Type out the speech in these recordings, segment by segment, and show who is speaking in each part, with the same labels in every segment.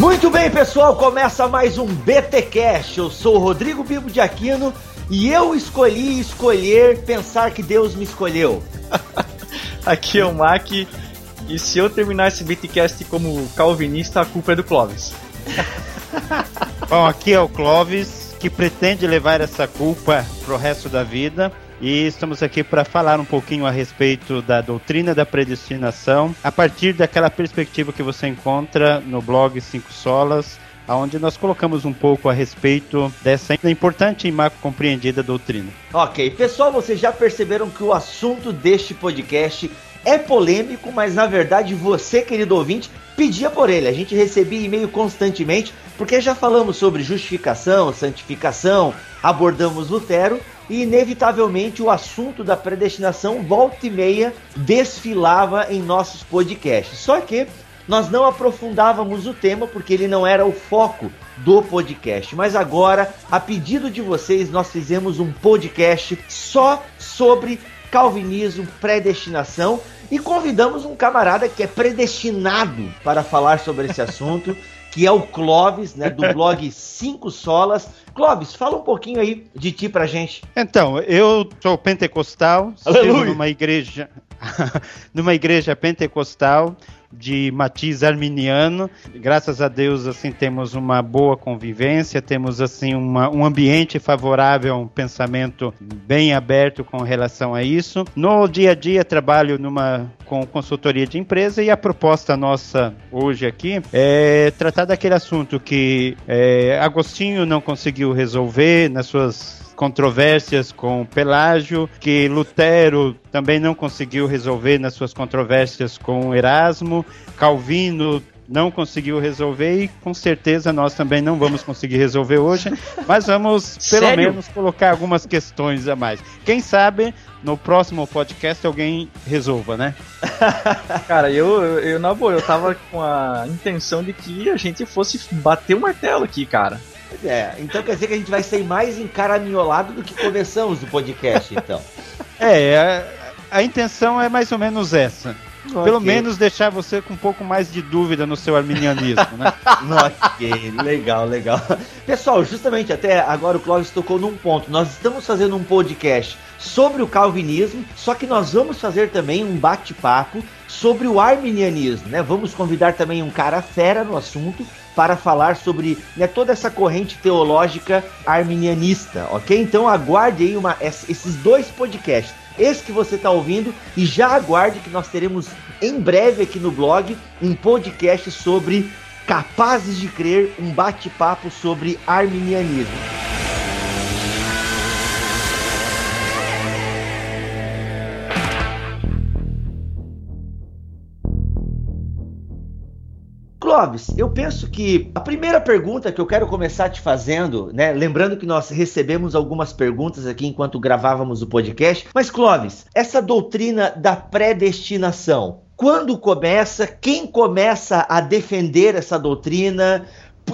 Speaker 1: Muito bem, pessoal, começa mais um BT Cash. Eu sou o Rodrigo Bibo de Aquino e eu escolhi escolher pensar que Deus me escolheu.
Speaker 2: Aqui é o Mac e se eu terminar esse BTcast como calvinista, a culpa é do Clóvis.
Speaker 3: Bom, aqui é o Clóvis que pretende levar essa culpa pro resto da vida. E estamos aqui para falar um pouquinho a respeito da doutrina da predestinação, a partir daquela perspectiva que você encontra no blog Cinco Solas, onde nós colocamos um pouco a respeito dessa importante e mal compreendida doutrina.
Speaker 1: Ok, pessoal, vocês já perceberam que o assunto deste podcast é polêmico, mas na verdade você, querido ouvinte, pedia por ele. A gente recebia e-mail constantemente, porque já falamos sobre justificação, santificação, abordamos Lutero e inevitavelmente o assunto da predestinação volta e meia desfilava em nossos podcasts. Só que nós não aprofundávamos o tema porque ele não era o foco do podcast. Mas agora, a pedido de vocês, nós fizemos um podcast só sobre calvinismo, predestinação e convidamos um camarada que é predestinado para falar sobre esse assunto. que é o Clóvis, né, do blog Cinco Solas. Clóvis, fala um pouquinho aí de ti pra gente.
Speaker 3: Então, eu sou pentecostal, sirvo numa igreja, numa igreja pentecostal, de matiz arminiano. Graças a Deus, assim, temos uma boa convivência, temos assim uma, um ambiente favorável um pensamento bem aberto com relação a isso. No dia a dia trabalho numa com consultoria de empresa e a proposta nossa hoje aqui é tratar daquele assunto que é, Agostinho não conseguiu resolver nas suas controvérsias com Pelágio, que Lutero também não conseguiu resolver nas suas controvérsias com Erasmo, Calvino não conseguiu resolver e com certeza nós também não vamos conseguir resolver hoje, mas vamos pelo Sério? menos colocar algumas questões a mais. Quem sabe no próximo podcast alguém resolva, né?
Speaker 2: Cara, eu, eu, na boa, eu tava com a intenção de que a gente fosse bater o martelo aqui, cara.
Speaker 1: É, então quer dizer que a gente vai ser mais encaraminholado do que começamos o podcast, então.
Speaker 3: É, a, a intenção é mais ou menos essa. Okay. Pelo menos deixar você com um pouco mais de dúvida no seu arminianismo, né?
Speaker 1: ok, legal, legal. Pessoal, justamente até agora o Clóvis tocou num ponto. Nós estamos fazendo um podcast sobre o calvinismo, só que nós vamos fazer também um bate-papo sobre o arminianismo, né? Vamos convidar também um cara fera no assunto para falar sobre né, toda essa corrente teológica arminianista, ok? Então aguarde aí uma, esses dois podcasts. Esse que você está ouvindo e já aguarde que nós teremos em breve aqui no blog um podcast sobre capazes de crer, um bate-papo sobre arminianismo. Clóvis, eu penso que a primeira pergunta que eu quero começar te fazendo, né? Lembrando que nós recebemos algumas perguntas aqui enquanto gravávamos o podcast. Mas, Clóvis, essa doutrina da predestinação, quando começa? Quem começa a defender essa doutrina?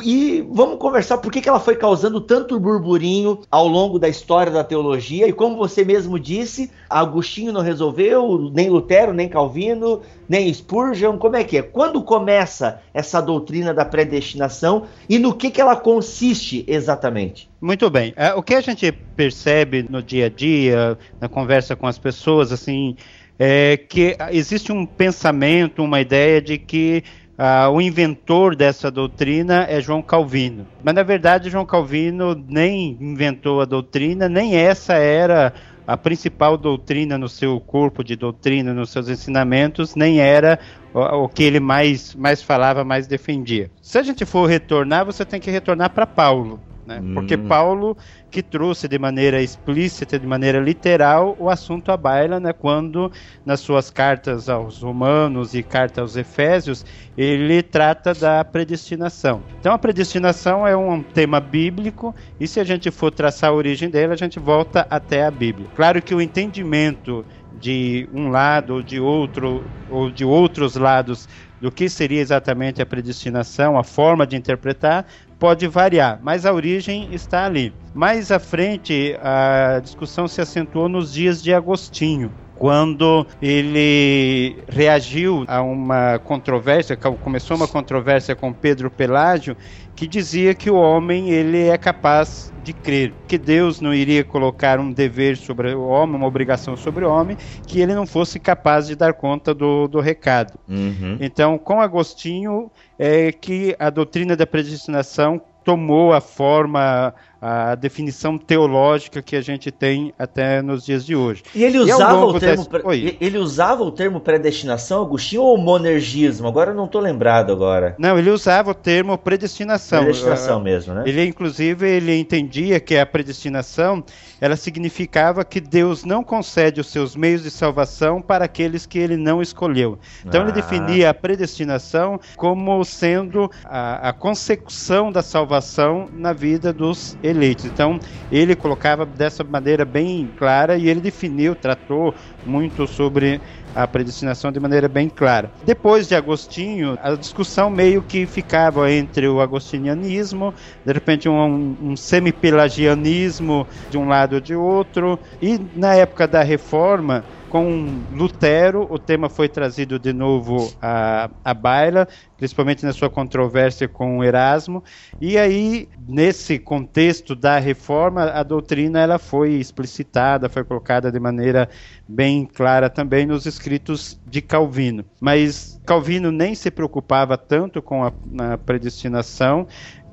Speaker 1: E vamos conversar por que, que ela foi causando tanto burburinho ao longo da história da teologia. E como você mesmo disse, Agostinho não resolveu, nem Lutero, nem Calvino, nem Spurgeon. Como é que é? Quando começa essa doutrina da predestinação e no que, que ela consiste exatamente?
Speaker 3: Muito bem. É, o que a gente percebe no dia a dia, na conversa com as pessoas, assim, é que existe um pensamento, uma ideia de que Uh, o inventor dessa doutrina é João Calvino. Mas na verdade, João Calvino nem inventou a doutrina, nem essa era a principal doutrina no seu corpo de doutrina, nos seus ensinamentos, nem era o, o que ele mais, mais falava, mais defendia. Se a gente for retornar, você tem que retornar para Paulo. Né? Hum. Porque Paulo que trouxe de maneira explícita, de maneira literal, o assunto à baila, né? quando nas suas cartas aos Romanos e carta aos Efésios, ele trata da predestinação. Então a predestinação é um tema bíblico e se a gente for traçar a origem dele, a gente volta até a Bíblia. Claro que o entendimento de um lado ou de outro ou de outros lados do que seria exatamente a predestinação, a forma de interpretar, pode variar, mas a origem está ali. Mais à frente, a discussão se acentuou nos dias de Agostinho. Quando ele reagiu a uma controvérsia, começou uma controvérsia com Pedro Pelágio, que dizia que o homem ele é capaz de crer, que Deus não iria colocar um dever sobre o homem, uma obrigação sobre o homem, que ele não fosse capaz de dar conta do, do recado. Uhum. Então, com Agostinho, é que a doutrina da predestinação tomou a forma a definição teológica que a gente tem até nos dias de hoje.
Speaker 1: E ele usava, e o, termo, desse... ele usava o termo predestinação, Agostinho, ou monergismo? Agora eu não estou lembrado agora.
Speaker 3: Não, ele usava o termo predestinação.
Speaker 1: Predestinação uh, mesmo, né?
Speaker 3: Ele, inclusive, ele entendia que a predestinação, ela significava que Deus não concede os seus meios de salvação para aqueles que ele não escolheu. Então ah. ele definia a predestinação como sendo a, a consecução da salvação na vida dos eleitos. Então, ele colocava dessa maneira bem clara e ele definiu, tratou muito sobre a predestinação de maneira bem clara. Depois de Agostinho, a discussão meio que ficava entre o agostinianismo, de repente um, um semi-pelagianismo de um lado ou de outro, e na época da Reforma, com Lutero, o tema foi trazido de novo à, à baila, principalmente na sua controvérsia com Erasmo, e aí, nesse contexto da reforma, a doutrina ela foi explicitada, foi colocada de maneira bem clara também nos escritos de Calvino. Mas Calvino nem se preocupava tanto com a, a predestinação,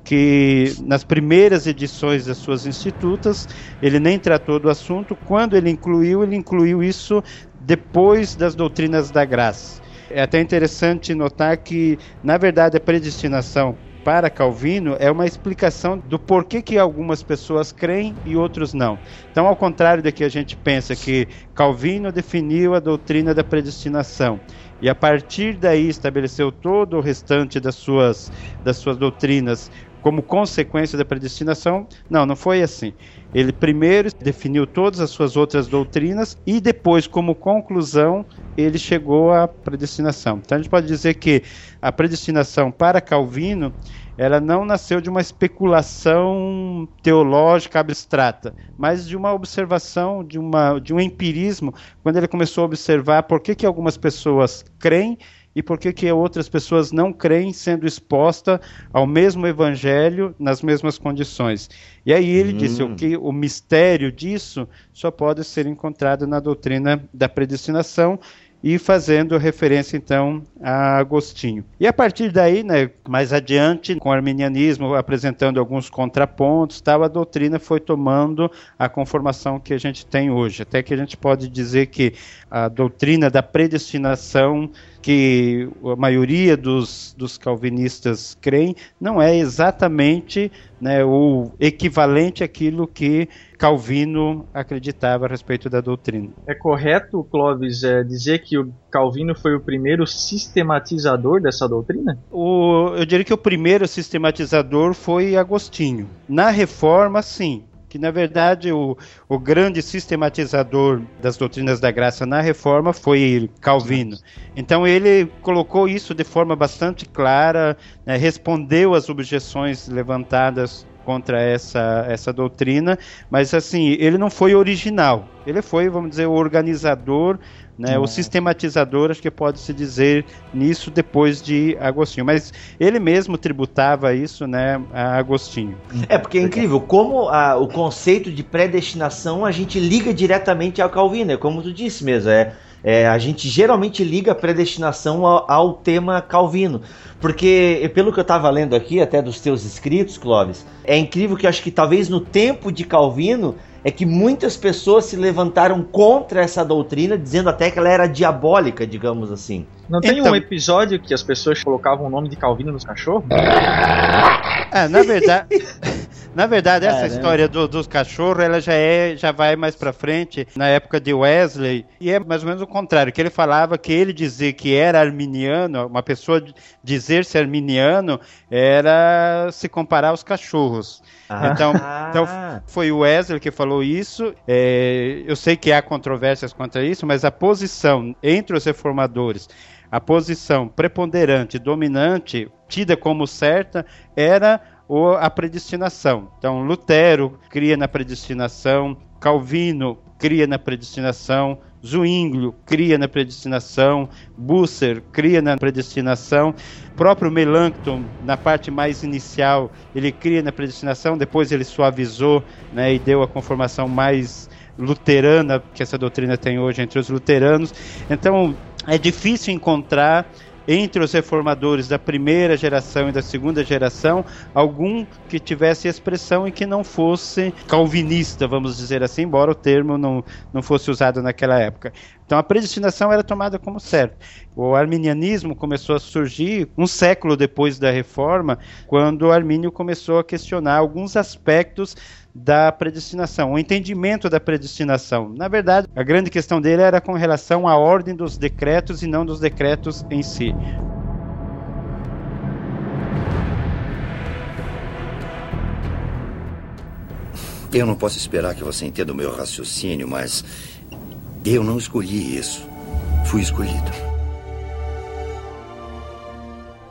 Speaker 3: que nas primeiras edições das suas institutas ele nem tratou do assunto. Quando ele incluiu, ele incluiu isso depois das doutrinas da graça. É até interessante notar que, na verdade, a predestinação para Calvino é uma explicação do porquê que algumas pessoas creem e outros não. Então, ao contrário do que a gente pensa que Calvino definiu a doutrina da predestinação e a partir daí estabeleceu todo o restante das suas, das suas doutrinas como consequência da predestinação. Não, não foi assim. Ele primeiro definiu todas as suas outras doutrinas e depois, como conclusão, ele chegou à predestinação. Então a gente pode dizer que a predestinação para Calvino ela não nasceu de uma especulação teológica abstrata, mas de uma observação, de, uma, de um empirismo, quando ele começou a observar por que, que algumas pessoas creem e por que, que outras pessoas não creem sendo exposta ao mesmo evangelho nas mesmas condições. E aí ele hum. disse o que o mistério disso só pode ser encontrado na doutrina da predestinação e fazendo referência então a Agostinho. E a partir daí, né, mais adiante, com o arminianismo apresentando alguns contrapontos, tal, a doutrina foi tomando a conformação que a gente tem hoje. Até que a gente pode dizer que a doutrina da predestinação que a maioria dos, dos calvinistas creem não é exatamente né, o equivalente àquilo que Calvino acreditava a respeito da doutrina.
Speaker 2: É correto, Clóvis, é, dizer que o Calvino foi o primeiro sistematizador dessa doutrina?
Speaker 3: O, eu diria que o primeiro sistematizador foi Agostinho. Na reforma, sim que na verdade o, o grande sistematizador das doutrinas da graça na reforma foi Calvino. Então ele colocou isso de forma bastante clara, né, respondeu às objeções levantadas contra essa, essa doutrina, mas assim, ele não foi original. Ele foi, vamos dizer, o organizador né, o sistematizador, acho que pode se dizer nisso depois de Agostinho, mas ele mesmo tributava isso né, a Agostinho.
Speaker 1: É, porque é incrível como a, o conceito de predestinação a gente liga diretamente ao Calvino, é como tu disse mesmo, é, é, a gente geralmente liga a predestinação ao, ao, tema calvino. Porque, pelo que eu estava lendo aqui, até dos teus escritos, Clóvis, é incrível que acho que talvez no tempo de Calvino é que muitas pessoas se levantaram contra essa doutrina, dizendo até que ela era diabólica, digamos assim.
Speaker 2: Não tem então... um episódio que as pessoas colocavam o nome de Calvino nos cachorros?
Speaker 3: É, na verdade, na verdade essa história do, dos cachorros, ela já é, já vai mais para frente na época de Wesley e é mais ou menos o contrário, que ele falava que ele dizer que era arminiano, uma pessoa dizer ser arminiano era se comparar aos cachorros. Ah. Então, então foi o Wesley que falou isso. É, eu sei que há controvérsias contra isso, mas a posição entre os reformadores, a posição preponderante, dominante, tida como certa, era a predestinação. Então, Lutero cria na predestinação, Calvino cria na predestinação, Zwinglio cria na predestinação, Busser cria na predestinação, próprio Melanchthon, na parte mais inicial, ele cria na predestinação, depois ele suavizou né, e deu a conformação mais luterana que essa doutrina tem hoje entre os luteranos. Então, é difícil encontrar entre os reformadores da primeira geração e da segunda geração algum que tivesse expressão e que não fosse calvinista, vamos dizer assim, embora o termo não, não fosse usado naquela época. Então a predestinação era tomada como certa. O arminianismo começou a surgir um século depois da reforma, quando Armínio começou a questionar alguns aspectos da predestinação, o entendimento da predestinação. Na verdade, a grande questão dele era com relação à ordem dos decretos e não dos decretos em si.
Speaker 4: Eu não posso esperar que você entenda o meu raciocínio, mas eu não escolhi isso. Fui escolhido.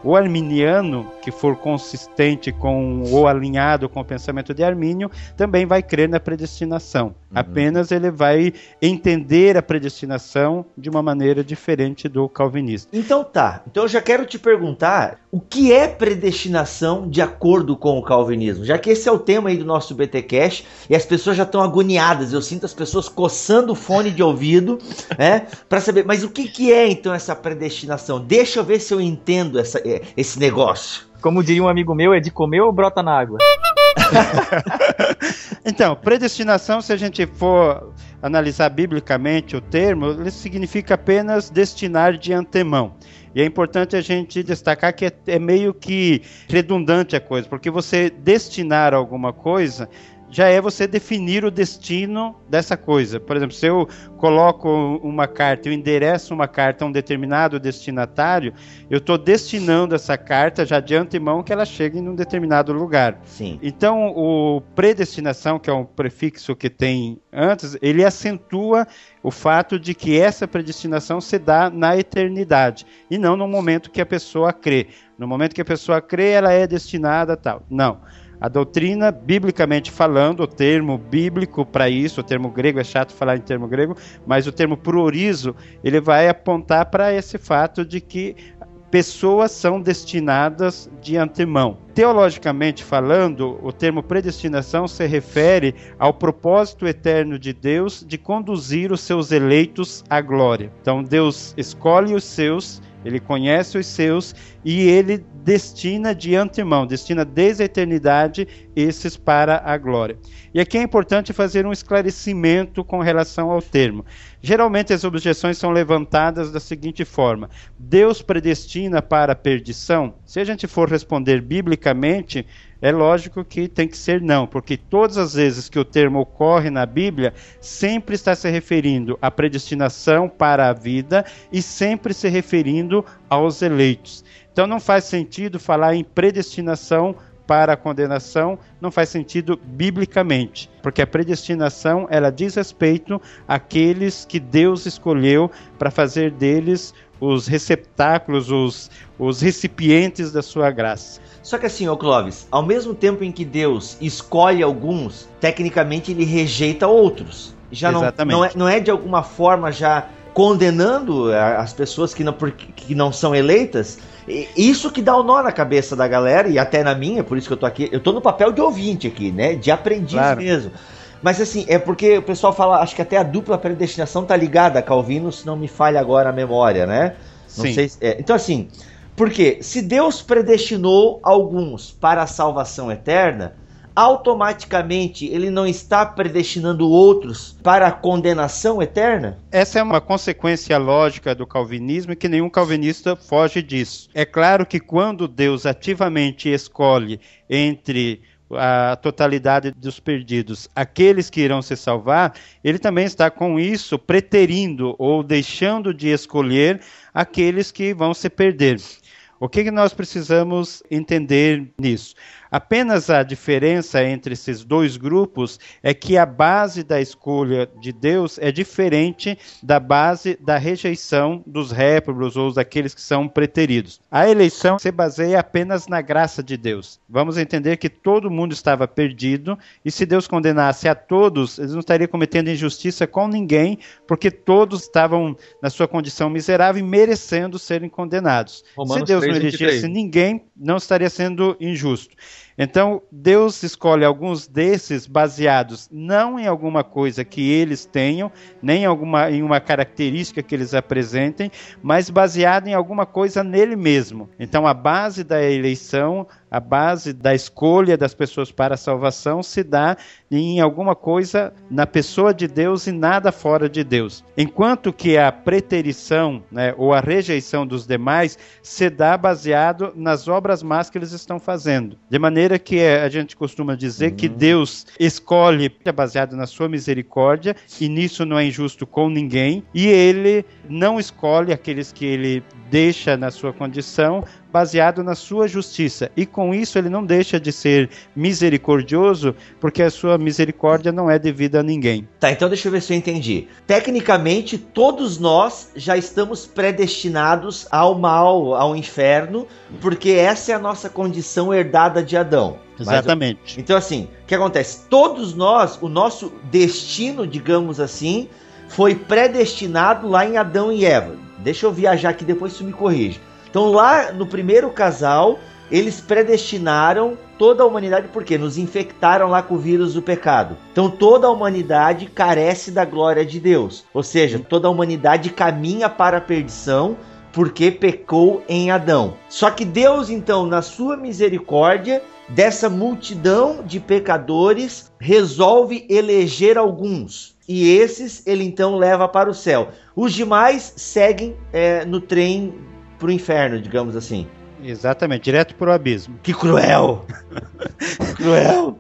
Speaker 3: O arminiano, que for consistente com ou alinhado com o pensamento de Armínio, também vai crer na predestinação. Uhum. Apenas ele vai entender a predestinação de uma maneira diferente do calvinista.
Speaker 1: Então tá. Então eu já quero te perguntar o que é predestinação de acordo com o calvinismo? Já que esse é o tema aí do nosso BT Cash e as pessoas já estão agoniadas, eu sinto as pessoas coçando o fone de ouvido, né, para saber, mas o que que é então essa predestinação? Deixa eu ver se eu entendo essa esse negócio?
Speaker 2: Como diria um amigo meu, é de comer ou brota na água?
Speaker 3: então, predestinação, se a gente for analisar biblicamente o termo, ele significa apenas destinar de antemão. E é importante a gente destacar que é, é meio que redundante a coisa, porque você destinar alguma coisa já é você definir o destino dessa coisa. Por exemplo, se eu coloco uma carta, eu endereço uma carta a um determinado destinatário, eu estou destinando essa carta já de antemão que ela chegue em um determinado lugar.
Speaker 1: Sim.
Speaker 3: Então, o predestinação, que é um prefixo que tem antes, ele acentua o fato de que essa predestinação se dá na eternidade e não no momento que a pessoa crê. No momento que a pessoa crê, ela é destinada a tal. Não. A doutrina, biblicamente falando, o termo bíblico para isso, o termo grego é chato falar em termo grego, mas o termo priorizo, ele vai apontar para esse fato de que pessoas são destinadas de antemão. Teologicamente falando, o termo predestinação se refere ao propósito eterno de Deus de conduzir os seus eleitos à glória. Então Deus escolhe os seus ele conhece os seus e ele destina de antemão, destina desde a eternidade esses para a glória. E aqui é importante fazer um esclarecimento com relação ao termo. Geralmente as objeções são levantadas da seguinte forma: Deus predestina para a perdição? Se a gente for responder biblicamente, é lógico que tem que ser não, porque todas as vezes que o termo ocorre na Bíblia, sempre está se referindo à predestinação para a vida e sempre se referindo aos eleitos. Então não faz sentido falar em predestinação para a condenação, não faz sentido biblicamente, porque a predestinação ela diz respeito àqueles que Deus escolheu para fazer deles os receptáculos, os, os recipientes da sua graça.
Speaker 1: Só que assim, ô Clóvis, ao mesmo tempo em que Deus escolhe alguns, tecnicamente ele rejeita outros. Já não, não, é, não é de alguma forma já condenando as pessoas que não, que não são eleitas. Isso que dá o um nó na cabeça da galera e até na minha, por isso que eu tô aqui. Eu tô no papel de ouvinte aqui, né? De aprendiz claro. mesmo. Mas assim, é porque o pessoal fala, acho que até a dupla predestinação tá ligada a Calvino, se não me falha agora a memória, né? Não Sim. sei se, é, Então assim, porque se Deus predestinou alguns para a salvação eterna, automaticamente ele não está predestinando outros para a condenação eterna?
Speaker 3: Essa é uma consequência lógica do calvinismo e que nenhum calvinista foge disso. É claro que quando Deus ativamente escolhe entre a totalidade dos perdidos, aqueles que irão se salvar, ele também está com isso preterindo ou deixando de escolher aqueles que vão se perder. O que, que nós precisamos entender nisso? Apenas a diferença entre esses dois grupos é que a base da escolha de Deus é diferente da base da rejeição dos réprobos ou daqueles que são preteridos. A eleição se baseia apenas na graça de Deus. Vamos entender que todo mundo estava perdido e se Deus condenasse a todos, ele não estaria cometendo injustiça com ninguém, porque todos estavam na sua condição miserável e merecendo serem condenados.
Speaker 2: Romanos
Speaker 3: se Deus
Speaker 2: 3,
Speaker 3: não elegesse
Speaker 2: 23.
Speaker 3: ninguém, não estaria sendo injusto. Então, Deus escolhe alguns desses baseados não em alguma coisa que eles tenham, nem em, alguma, em uma característica que eles apresentem, mas baseado em alguma coisa nele mesmo. Então, a base da eleição, a base da escolha das pessoas para a salvação se dá em alguma coisa na pessoa de Deus e nada fora de Deus. Enquanto que a preterição né, ou a rejeição dos demais se dá baseado nas obras más que eles estão fazendo. De maneira que eh, a gente costuma dizer que Deus escolhe é baseado na sua misericórdia e nisso não é injusto com ninguém, e ele não escolhe aqueles que ele deixa na sua condição baseado na sua justiça. E com isso ele não deixa de ser misericordioso, porque a sua misericórdia não é devida a ninguém.
Speaker 1: Tá, então deixa eu ver se eu entendi. Tecnicamente, todos nós já estamos predestinados ao mal, ao inferno, porque essa é a nossa condição herdada de Adão.
Speaker 3: Exatamente.
Speaker 1: então, assim, o que acontece? Todos nós, o nosso destino, digamos assim, foi predestinado lá em Adão e Eva. Deixa eu viajar aqui, depois tu me corrige. Então, lá no primeiro casal, eles predestinaram toda a humanidade, porque nos infectaram lá com o vírus do pecado. Então, toda a humanidade carece da glória de Deus. Ou seja, toda a humanidade caminha para a perdição porque pecou em Adão. Só que Deus, então, na sua misericórdia, dessa multidão de pecadores, resolve eleger alguns. E esses ele então leva para o céu. Os demais seguem é, no trem para o inferno, digamos assim.
Speaker 3: Exatamente, direto para o abismo.
Speaker 1: Que cruel! cruel!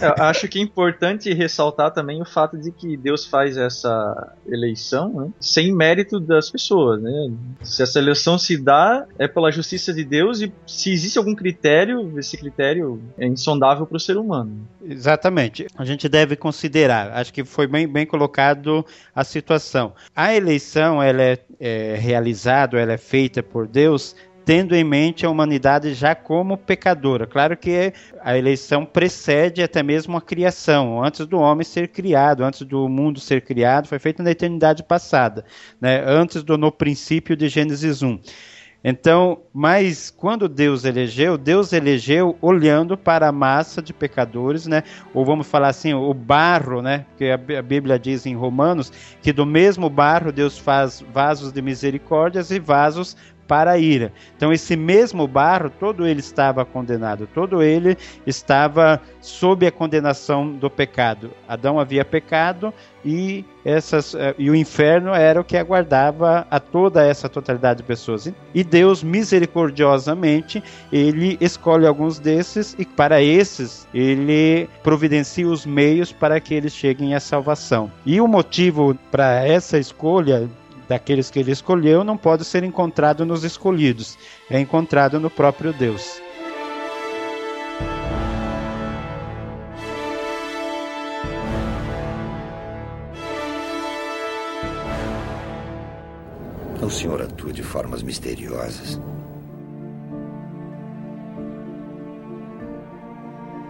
Speaker 2: Eu acho que é importante ressaltar também o fato de que Deus faz essa eleição né, sem mérito das pessoas. Né? Se essa eleição se dá, é pela justiça de Deus e se existe algum critério, esse critério é insondável para o ser humano.
Speaker 3: Exatamente. A gente deve considerar, acho que foi bem, bem colocado a situação. A eleição ela é, é realizada, ela é feita por Deus tendo em mente a humanidade já como pecadora. Claro que a eleição precede até mesmo a criação, antes do homem ser criado, antes do mundo ser criado, foi feito na eternidade passada, né? antes do no princípio de Gênesis 1. Então, mas quando Deus elegeu, Deus elegeu olhando para a massa de pecadores, né? Ou vamos falar assim, o barro, né? Porque a Bíblia diz em Romanos que do mesmo barro Deus faz vasos de misericórdias e vasos para a ira. Então esse mesmo barro, todo ele estava condenado, todo ele estava sob a condenação do pecado. Adão havia pecado e essas e o inferno era o que aguardava a toda essa totalidade de pessoas. E Deus misericordiosamente, ele escolhe alguns desses e para esses ele providencia os meios para que eles cheguem à salvação. E o motivo para essa escolha daqueles que ele escolheu não pode ser encontrado nos escolhidos, é encontrado no próprio Deus.
Speaker 4: O senhor atua de formas misteriosas.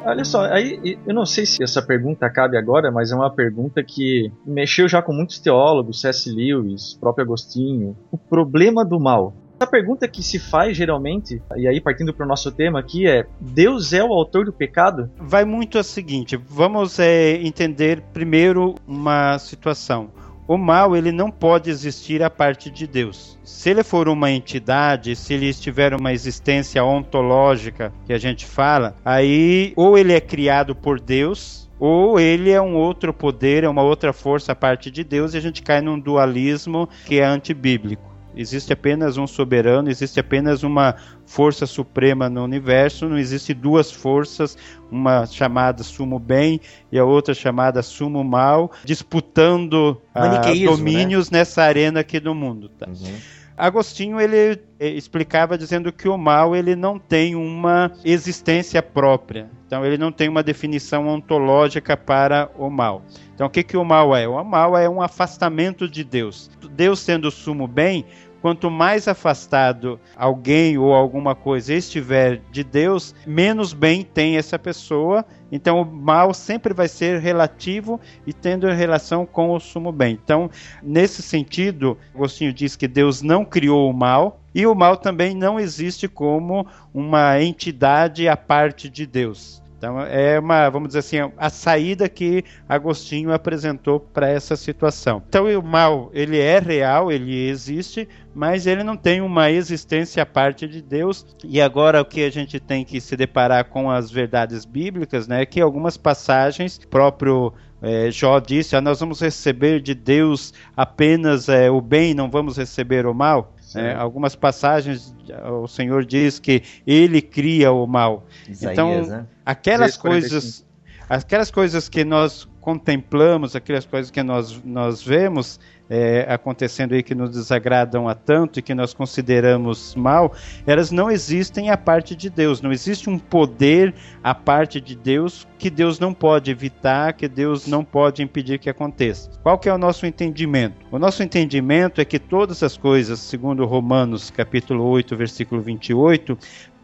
Speaker 2: Olha só, aí eu não sei se essa pergunta cabe agora, mas é uma pergunta que mexeu já com muitos teólogos, C.S. Lewis, próprio Agostinho. O problema do mal. A pergunta que se faz geralmente, e aí partindo para o nosso tema aqui, é: Deus é o autor do pecado?
Speaker 3: Vai muito a seguinte: vamos é, entender primeiro uma situação. O mal ele não pode existir a parte de Deus. Se ele for uma entidade, se ele estiver uma existência ontológica que a gente fala, aí ou ele é criado por Deus, ou ele é um outro poder, é uma outra força a parte de Deus e a gente cai num dualismo que é antibíblico. Existe apenas um soberano, existe apenas uma força suprema no universo, não existe duas forças, uma chamada sumo bem e a outra chamada sumo mal, disputando ah, domínios né? nessa arena aqui do mundo. Tá? Uhum. Agostinho ele eh, explicava dizendo que o mal ele não tem uma existência própria. Então ele não tem uma definição ontológica para o mal. Então o que, que o mal é? O mal é um afastamento de Deus. Deus sendo o sumo bem, quanto mais afastado alguém ou alguma coisa estiver de Deus, menos bem tem essa pessoa. Então, o mal sempre vai ser relativo e tendo relação com o sumo bem. Então, nesse sentido, Agostinho diz que Deus não criou o mal e o mal também não existe como uma entidade à parte de Deus. Então é uma, vamos dizer assim, a saída que Agostinho apresentou para essa situação. Então o mal, ele é real, ele existe, mas ele não tem uma existência à parte de Deus. E agora o que a gente tem que se deparar com as verdades bíblicas, né, é que algumas passagens, próprio é, Jó disse, ah, nós vamos receber de Deus apenas é, o bem, não vamos receber o mal. É, algumas passagens o Senhor diz que Ele cria o mal. Isaías, então, né? aquelas coisas, aquelas coisas que nós contemplamos, aquelas coisas que nós, nós vemos, é, acontecendo aí que nos desagradam a tanto e que nós consideramos mal, elas não existem à parte de Deus. Não existe um poder à parte de Deus que Deus não pode evitar, que Deus não pode impedir que aconteça. Qual que é o nosso entendimento? O nosso entendimento é que todas as coisas, segundo Romanos capítulo 8, versículo 28,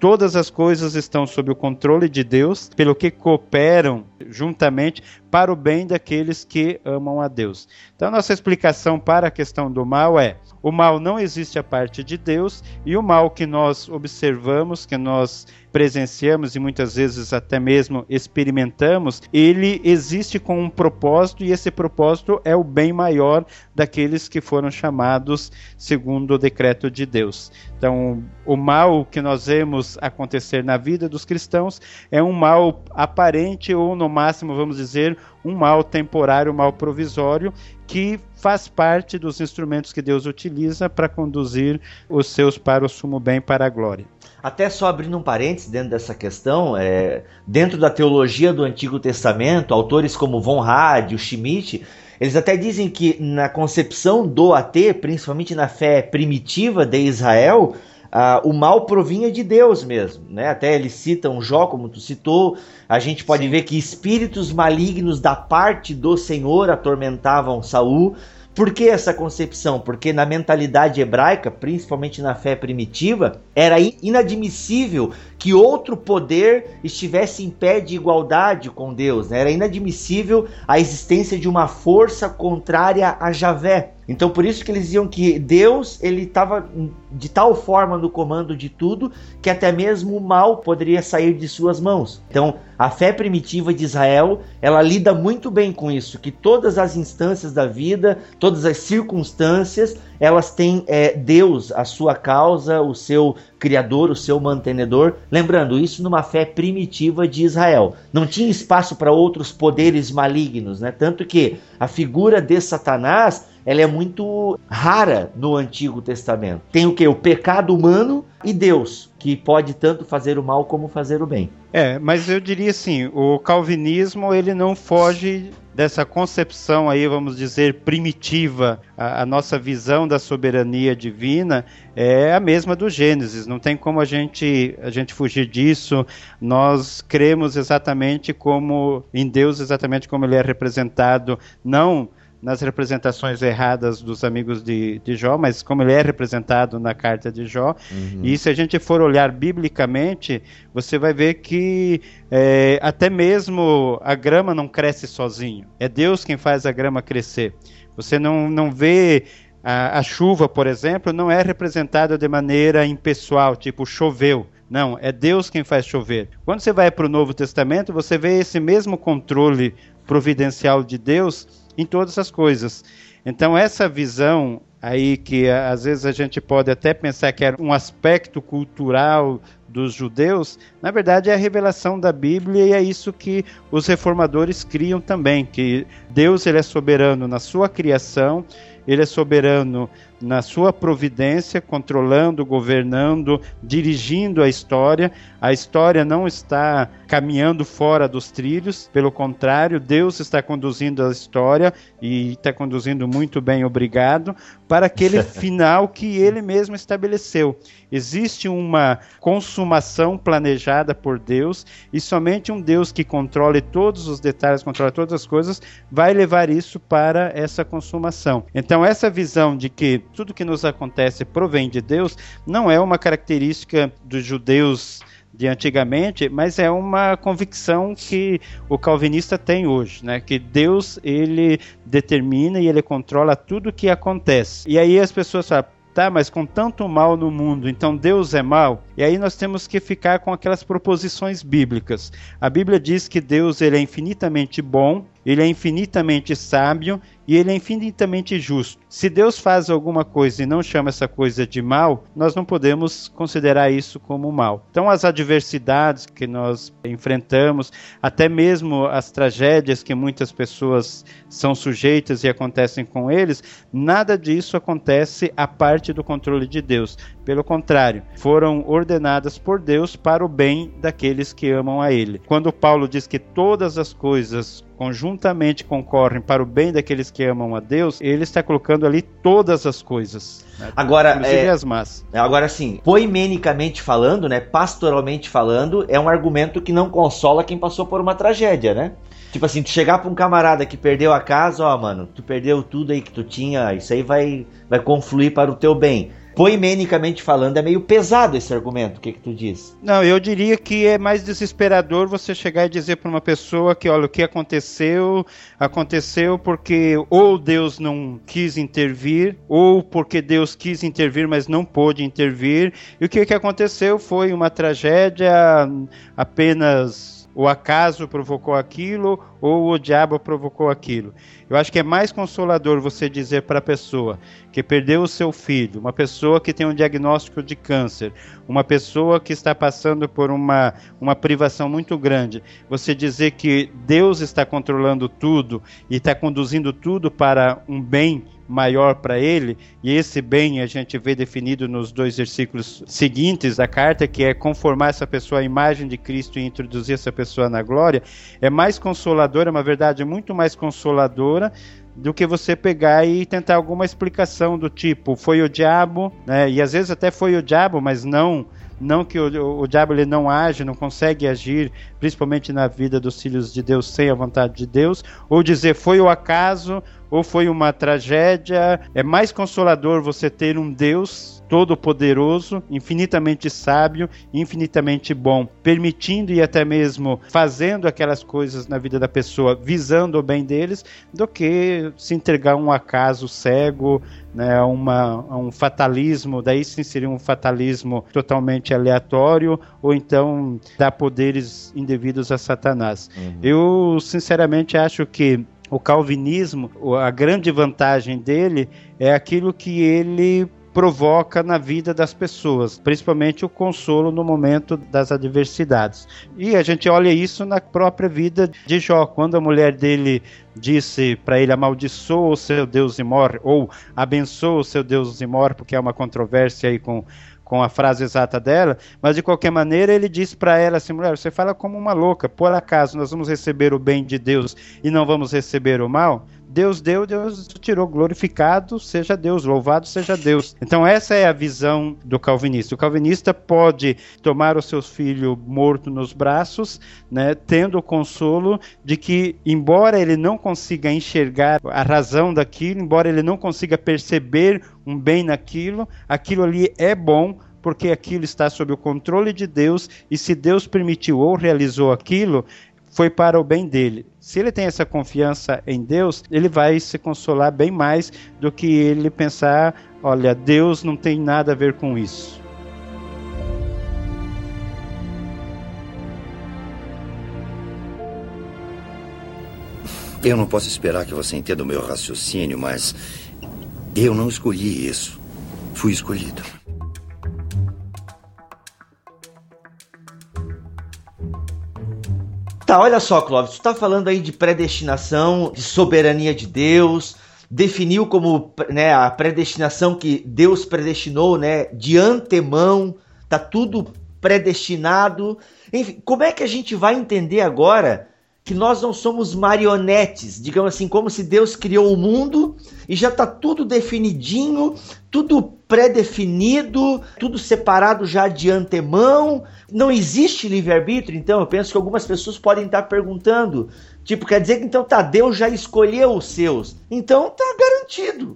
Speaker 3: todas as coisas estão sob o controle de Deus, pelo que cooperam juntamente para o bem daqueles que amam a Deus. Então, nossa explicação para a questão do mal é: o mal não existe a parte de Deus e o mal que nós observamos, que nós presenciamos e muitas vezes até mesmo experimentamos, ele existe com um propósito e esse propósito é o bem maior daqueles que foram chamados segundo o decreto de Deus. Então, o mal que nós vemos acontecer na vida dos cristãos é um mal aparente ou no máximo, vamos dizer, um mal temporário, um mal provisório que faz parte dos instrumentos que Deus utiliza para conduzir os seus para o sumo bem, para a glória.
Speaker 1: Até só abrindo um parênteses dentro dessa questão, é, dentro da teologia do Antigo Testamento, autores como Von Rad, o Schmidt, eles até dizem que na concepção do AT, principalmente na fé primitiva de Israel, Uh, o mal provinha de Deus mesmo, né? Até eles citam Jó, como tu citou, a gente pode Sim. ver que espíritos malignos da parte do Senhor atormentavam Saul. Por que essa concepção? Porque na mentalidade hebraica, principalmente na fé primitiva, era inadmissível que outro poder estivesse em pé de igualdade com Deus. Né? Era inadmissível a existência de uma força contrária a Javé. Então por isso que eles diziam que Deus ele estava de tal forma no comando de tudo que até mesmo o mal poderia sair de suas mãos. Então a fé primitiva de Israel ela lida muito bem com isso, que todas as instâncias da vida, todas as circunstâncias, elas têm é, Deus a sua causa, o seu criador, o seu mantenedor. Lembrando isso numa fé primitiva de Israel. Não tinha espaço para outros poderes malignos, né? Tanto que a figura de Satanás ela é muito rara no Antigo Testamento. Tem o que? O pecado humano e Deus, que pode tanto fazer o mal como fazer o bem.
Speaker 3: É, mas eu diria assim, o calvinismo ele não foge dessa concepção aí, vamos dizer, primitiva. A, a, nossa visão da soberania divina é a mesma do Gênesis. Não tem como a gente a gente fugir disso. Nós cremos exatamente como em Deus, exatamente como ele é representado, não nas representações erradas dos amigos de, de Jó, mas como ele é representado na carta de Jó. Uhum. E se a gente for olhar biblicamente, você vai ver que é, até mesmo a grama não cresce sozinho. É Deus quem faz a grama crescer. Você não, não vê a, a chuva, por exemplo, não é representada de maneira impessoal, tipo choveu. Não, é Deus quem faz chover. Quando você vai para o Novo Testamento, você vê esse mesmo controle providencial de Deus em todas as coisas. Então essa visão aí que às vezes a gente pode até pensar que era um aspecto cultural dos judeus, na verdade é a revelação da Bíblia e é isso que os reformadores criam também, que Deus ele é soberano na sua criação, ele é soberano na sua providência, controlando, governando, dirigindo a história. A história não está caminhando fora dos trilhos, pelo contrário, Deus está conduzindo a história e está conduzindo muito bem, obrigado, para aquele final que ele mesmo estabeleceu. Existe uma consumação planejada por Deus e somente um Deus que controle todos os detalhes, controla todas as coisas, vai levar isso para essa consumação. Então, essa visão de que tudo que nos acontece provém de Deus não é uma característica dos judeus de antigamente, mas é uma convicção que o calvinista tem hoje, né? Que Deus ele determina e ele controla tudo que acontece. E aí as pessoas falam, Tá, mas com tanto mal no mundo, então Deus é mal? E aí nós temos que ficar com aquelas proposições bíblicas. A Bíblia diz que Deus ele é infinitamente bom, ele é infinitamente sábio e ele é infinitamente justo. Se Deus faz alguma coisa e não chama essa coisa de mal, nós não podemos considerar isso como mal. Então, as adversidades que nós enfrentamos, até mesmo as tragédias que muitas pessoas são sujeitas e acontecem com eles, nada disso acontece a parte do controle de Deus. Pelo contrário, foram ordenadas por Deus para o bem daqueles que amam a Ele. Quando Paulo diz que todas as coisas conjuntamente concorrem para o bem daqueles que amam a Deus, ele está colocando ali todas as coisas.
Speaker 1: Né? Agora, é, as más. Agora sim, poimenicamente falando, né, pastoralmente falando, é um argumento que não consola quem passou por uma tragédia, né? Tipo assim, tu chegar pra um camarada que perdeu a casa, ó, mano, tu perdeu tudo aí que tu tinha, isso aí vai, vai confluir para o teu bem poimenicamente falando, é meio pesado esse argumento. O que, que tu diz?
Speaker 3: Não, eu diria que é mais desesperador você chegar e dizer para uma pessoa que, olha, o que aconteceu, aconteceu porque ou Deus não quis intervir, ou porque Deus quis intervir, mas não pôde intervir. E o que, que aconteceu foi uma tragédia apenas o acaso provocou aquilo ou o diabo provocou aquilo. Eu acho que é mais consolador você dizer para a pessoa que perdeu o seu filho, uma pessoa que tem um diagnóstico de câncer, uma pessoa que está passando por uma, uma privação muito grande, você dizer que Deus está controlando tudo e está conduzindo tudo para um bem maior para ele, e esse bem a gente vê definido nos dois versículos seguintes da carta, que é conformar essa pessoa à imagem de Cristo e introduzir essa pessoa na glória, é mais consoladora, é uma verdade muito mais consoladora do que você pegar e tentar alguma explicação do tipo foi o diabo, né? E às vezes até foi o diabo, mas não não que o, o, diabo ele não age, não consegue agir, principalmente na vida dos filhos de Deus sem a vontade de Deus, ou dizer foi o acaso, ou foi uma tragédia. É mais consolador você ter um Deus todo-poderoso, infinitamente sábio, infinitamente bom, permitindo e até mesmo fazendo aquelas coisas na vida da pessoa, visando o bem deles, do que se entregar a um acaso cego, né, uma, um fatalismo, daí sim seria um fatalismo totalmente aleatório, ou então dar poderes indevidos a Satanás. Uhum. Eu, sinceramente, acho que o calvinismo, a grande vantagem dele é aquilo que ele provoca na vida das pessoas, principalmente o consolo no momento das adversidades. E a gente olha isso na própria vida de Jó, quando a mulher dele disse para ele amaldiçoa o seu Deus e morre, ou abençoa o seu Deus e morre, porque é uma controvérsia aí com com a frase exata dela, mas de qualquer maneira ele disse para ela assim: mulher, você fala como uma louca, por acaso nós vamos receber o bem de Deus e não vamos receber o mal? Deus deu, Deus tirou, glorificado seja Deus, louvado seja Deus. Então essa é a visão do calvinista. O calvinista pode tomar o seu filho morto nos braços, né, tendo o consolo de que, embora ele não consiga enxergar a razão daquilo, embora ele não consiga perceber um bem naquilo, aquilo ali é bom, porque aquilo está sob o controle de Deus e se Deus permitiu ou realizou aquilo, foi para o bem dele. Se ele tem essa confiança em Deus, ele vai se consolar bem mais do que ele pensar: olha, Deus não tem nada a ver com isso.
Speaker 4: Eu não posso esperar que você entenda o meu raciocínio, mas eu não escolhi isso. Fui escolhido.
Speaker 1: Tá, olha só, Clóvis, tu tá falando aí de predestinação, de soberania de Deus, definiu como né, a predestinação que Deus predestinou, né, de antemão, tá tudo predestinado. Enfim, como é que a gente vai entender agora que nós não somos marionetes, digamos assim, como se Deus criou o mundo e já está tudo definidinho, tudo pré-definido, tudo separado já de antemão. Não existe livre-arbítrio, então eu penso que algumas pessoas podem estar perguntando, tipo, quer dizer que então tá, Deus já escolheu os seus. Então tá garantido.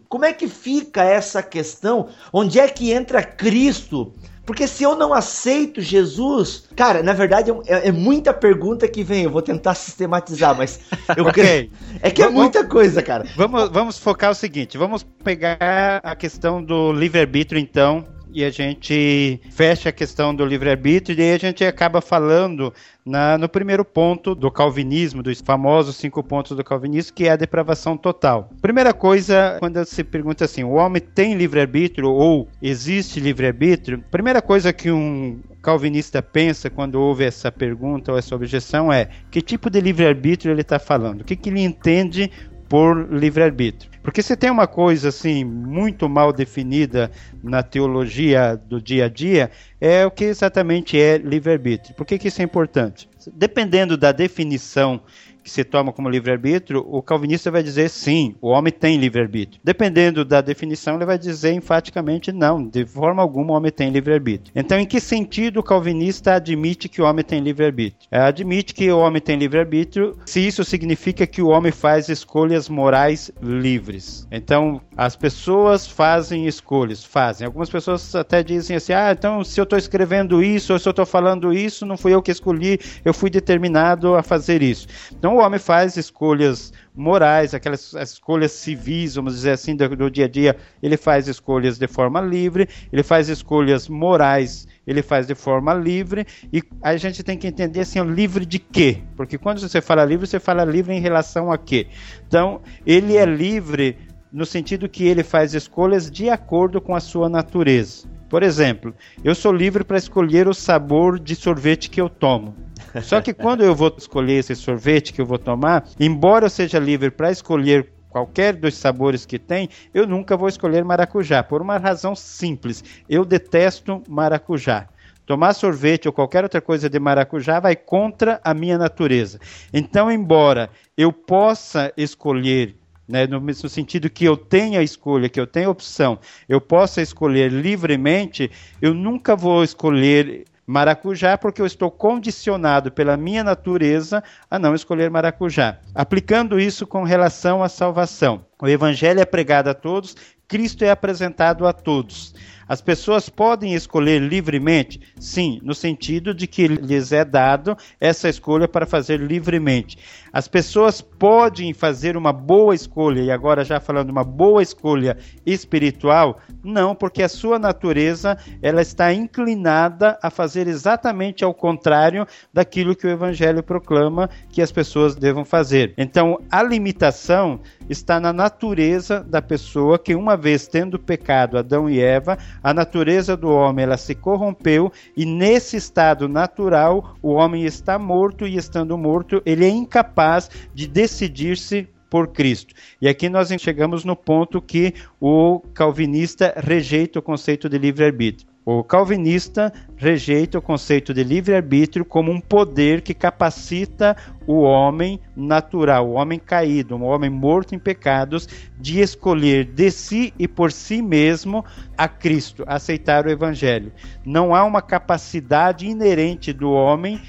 Speaker 1: Como é que fica essa questão? Onde é que entra Cristo? Porque se eu não aceito Jesus, cara, na verdade é, é muita pergunta que vem. Eu vou tentar sistematizar, mas eu okay. é que é vamos, muita coisa, cara.
Speaker 3: Vamos, vamos focar o seguinte: vamos pegar a questão do livre-arbítrio, então, e a gente fecha a questão do livre-arbítrio e aí a gente acaba falando na, no primeiro ponto do calvinismo, dos famosos cinco pontos do calvinismo, que é a depravação total. Primeira coisa, quando se pergunta assim, o homem tem livre-arbítrio ou existe livre-arbítrio? Primeira coisa que um calvinista pensa quando ouve essa pergunta ou essa objeção é que tipo de livre-arbítrio ele está falando? O que, que ele entende por livre-arbítrio. Porque se tem uma coisa assim muito mal definida na teologia do dia a dia, é o que exatamente é livre-arbítrio. Por que, que isso é importante? Dependendo da definição que se toma como livre-arbítrio, o calvinista vai dizer sim, o homem tem livre-arbítrio. Dependendo da definição, ele vai dizer enfaticamente não, de forma alguma o homem tem livre-arbítrio. Então, em que sentido o calvinista admite que o homem tem livre-arbítrio? É, admite que o homem tem livre-arbítrio se isso significa que o homem faz escolhas morais livres. Então, as pessoas fazem escolhas, fazem. Algumas pessoas até dizem assim: ah, então se eu estou escrevendo isso, ou se eu estou falando isso, não fui eu que escolhi, eu fui determinado a fazer isso. Então, o homem faz escolhas morais, aquelas escolhas civis, vamos dizer assim, do, do, dia a dia, ele faz escolhas de forma livre, ele faz escolhas morais, ele faz de forma livre, e a gente tem que entender assim, livre de quê? Porque quando você fala livre, você fala livre em relação a quê? Então, ele é livre no sentido que ele faz escolhas de acordo com a sua natureza. Por exemplo, eu sou livre para escolher o sabor de sorvete que eu tomo. Só que quando eu vou escolher esse sorvete que eu vou tomar, embora eu seja livre para escolher qualquer dos sabores que tem, eu nunca vou escolher maracujá, por uma razão simples. Eu detesto maracujá. Tomar sorvete ou qualquer outra coisa de maracujá vai contra a minha natureza. Então, embora eu possa escolher né, no, no, sentido que eu tenha escolha, que eu tenha opção, eu possa escolher livremente, eu nunca vou escolher maracujá porque eu estou condicionado pela minha natureza a não escolher maracujá. Aplicando isso com relação à salvação. O evangelho é pregado a todos, Cristo é apresentado a todos. As pessoas podem escolher livremente? Sim, no sentido de que lhes é dado essa escolha para fazer livremente. As pessoas podem fazer uma boa escolha, e agora já falando uma boa escolha espiritual? Não, porque a sua natureza ela está inclinada a fazer exatamente ao contrário daquilo que o evangelho proclama que as pessoas devam fazer. Então, a limitação está na natureza da pessoa que uma vez tendo pecado Adão e Eva, a natureza do homem ela se corrompeu e nesse estado natural o homem está morto e estando morto ele é incapaz de decidir-se por Cristo. E aqui nós chegamos no ponto que o calvinista rejeita o conceito de livre-arbítrio. O calvinista rejeita o conceito de livre-arbítrio como um poder que capacita o homem natural, o homem caído, um homem morto em pecados, de escolher de si e por si mesmo a Cristo, aceitar o Evangelho. Não há uma capacidade inerente do homem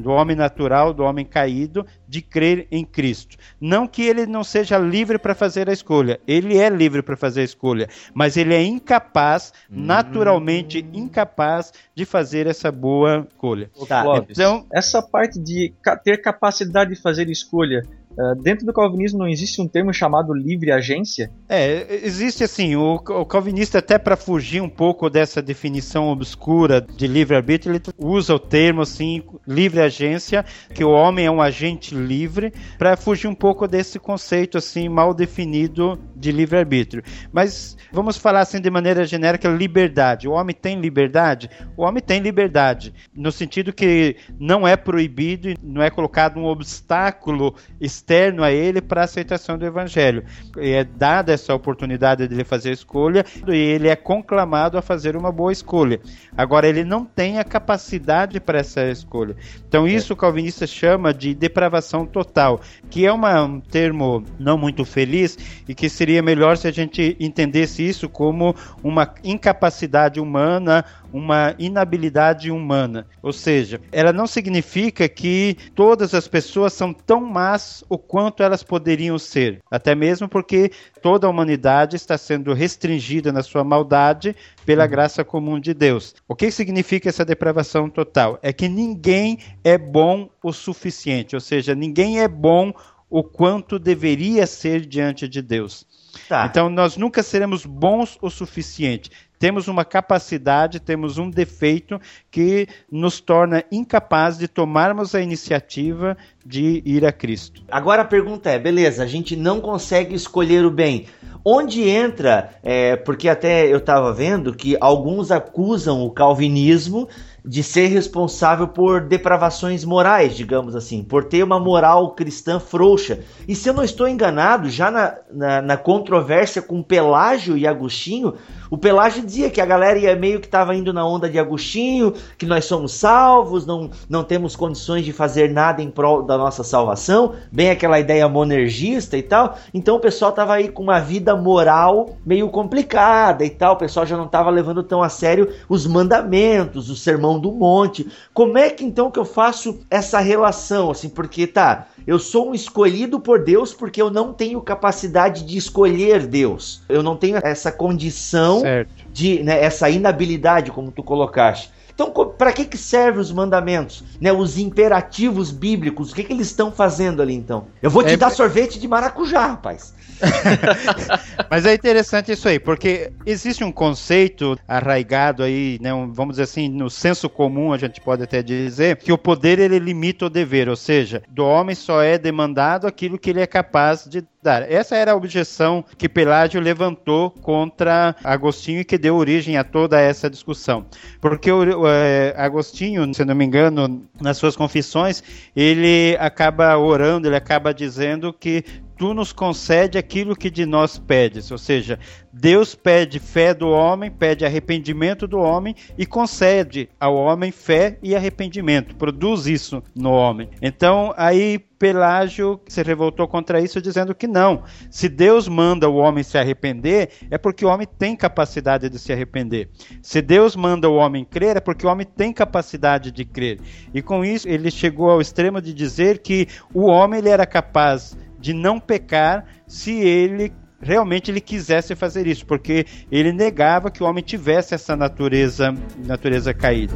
Speaker 3: do homem natural, do homem caído, de crer em Cristo. Não que ele não seja livre para fazer a escolha, ele é livre para fazer a escolha, mas ele é incapaz, hum. naturalmente incapaz, de fazer essa boa escolha.
Speaker 2: Tá, então, essa parte de ter capacidade de fazer escolha Uh, dentro do calvinismo não existe um termo chamado livre agência?
Speaker 3: É, existe assim, o, o calvinista até para fugir um pouco dessa definição obscura de livre-arbítrio, ele usa o termo assim, livre agência, que o homem é um agente livre, para fugir um pouco desse conceito assim mal definido de livre-arbítrio. Mas vamos falar assim de maneira genérica, liberdade. O homem tem liberdade? O homem tem liberdade, no sentido que não é proibido e não é colocado um obstáculo externo a ele para a aceitação do evangelho. E é dada essa oportunidade de ele fazer a escolha e ele é conclamado a fazer uma boa escolha. Agora, ele não tem a capacidade para essa escolha. Então, isso o calvinista chama de depravação total, que é uma, um termo não muito feliz e que seria melhor se a gente entendesse isso como uma incapacidade humana uma inabilidade humana. Ou seja, ela não significa que todas as pessoas são tão más o quanto elas poderiam ser. Até mesmo porque toda a humanidade está sendo restringida na sua maldade pela graça comum de Deus. O que significa essa depravação total? É que ninguém é bom o suficiente, ou seja, ninguém é bom o quanto deveria ser diante de Deus. Tá. Então nós nunca seremos bons o suficiente temos uma capacidade, temos um defeito que nos torna incapazes de tomarmos a iniciativa de ir a Cristo.
Speaker 1: Agora a pergunta é: beleza, a gente não consegue escolher o bem. Onde entra, é, porque até eu estava vendo que alguns acusam o calvinismo de ser responsável por depravações morais, digamos assim, por ter uma moral cristã frouxa. E se eu não estou enganado, já na, na, na controvérsia com Pelágio e Agostinho, o Pelágio dizia que a galera ia meio que estava indo na onda de Agostinho, que nós somos salvos, não, não temos condições de fazer nada em prol da nossa salvação, bem aquela ideia monergista e tal. Então o pessoal estava aí com uma vida moral meio complicada e tal, o pessoal já não estava levando tão a sério os mandamentos, o sermão do monte. Como é que então que eu faço essa relação assim? Porque tá, eu sou um escolhido por Deus porque eu não tenho capacidade de escolher Deus. Eu não tenho essa condição certo. de né, essa inabilidade, como tu colocaste. Então, para que, que servem os mandamentos? Né, os imperativos bíblicos, o que, que eles estão fazendo ali então? Eu vou te é, dar sorvete de maracujá, rapaz.
Speaker 3: Mas é interessante isso aí, porque existe um conceito arraigado aí, né, um, vamos dizer assim, no senso comum, a gente pode até dizer, que o poder ele limita o dever, ou seja, do homem só é demandado aquilo que ele é capaz de dar. Essa era a objeção que Pelágio levantou contra Agostinho e que deu origem a toda essa discussão. Porque o, é, Agostinho, se não me engano, nas suas confissões, ele acaba orando, ele acaba dizendo que tu nos concede aquilo que de nós pedes. Ou seja, Deus pede fé do homem, pede arrependimento do homem e concede ao homem fé e arrependimento. Produz isso no homem. Então, aí Pelágio se revoltou contra isso, dizendo que não. Se Deus manda o homem se arrepender, é porque o homem tem capacidade de se arrepender. Se Deus manda o homem crer, é porque o homem tem capacidade de crer. E com isso, ele chegou ao extremo de dizer que o homem ele era capaz de não pecar se ele realmente ele quisesse fazer isso, porque ele negava que o homem tivesse essa natureza, natureza caída.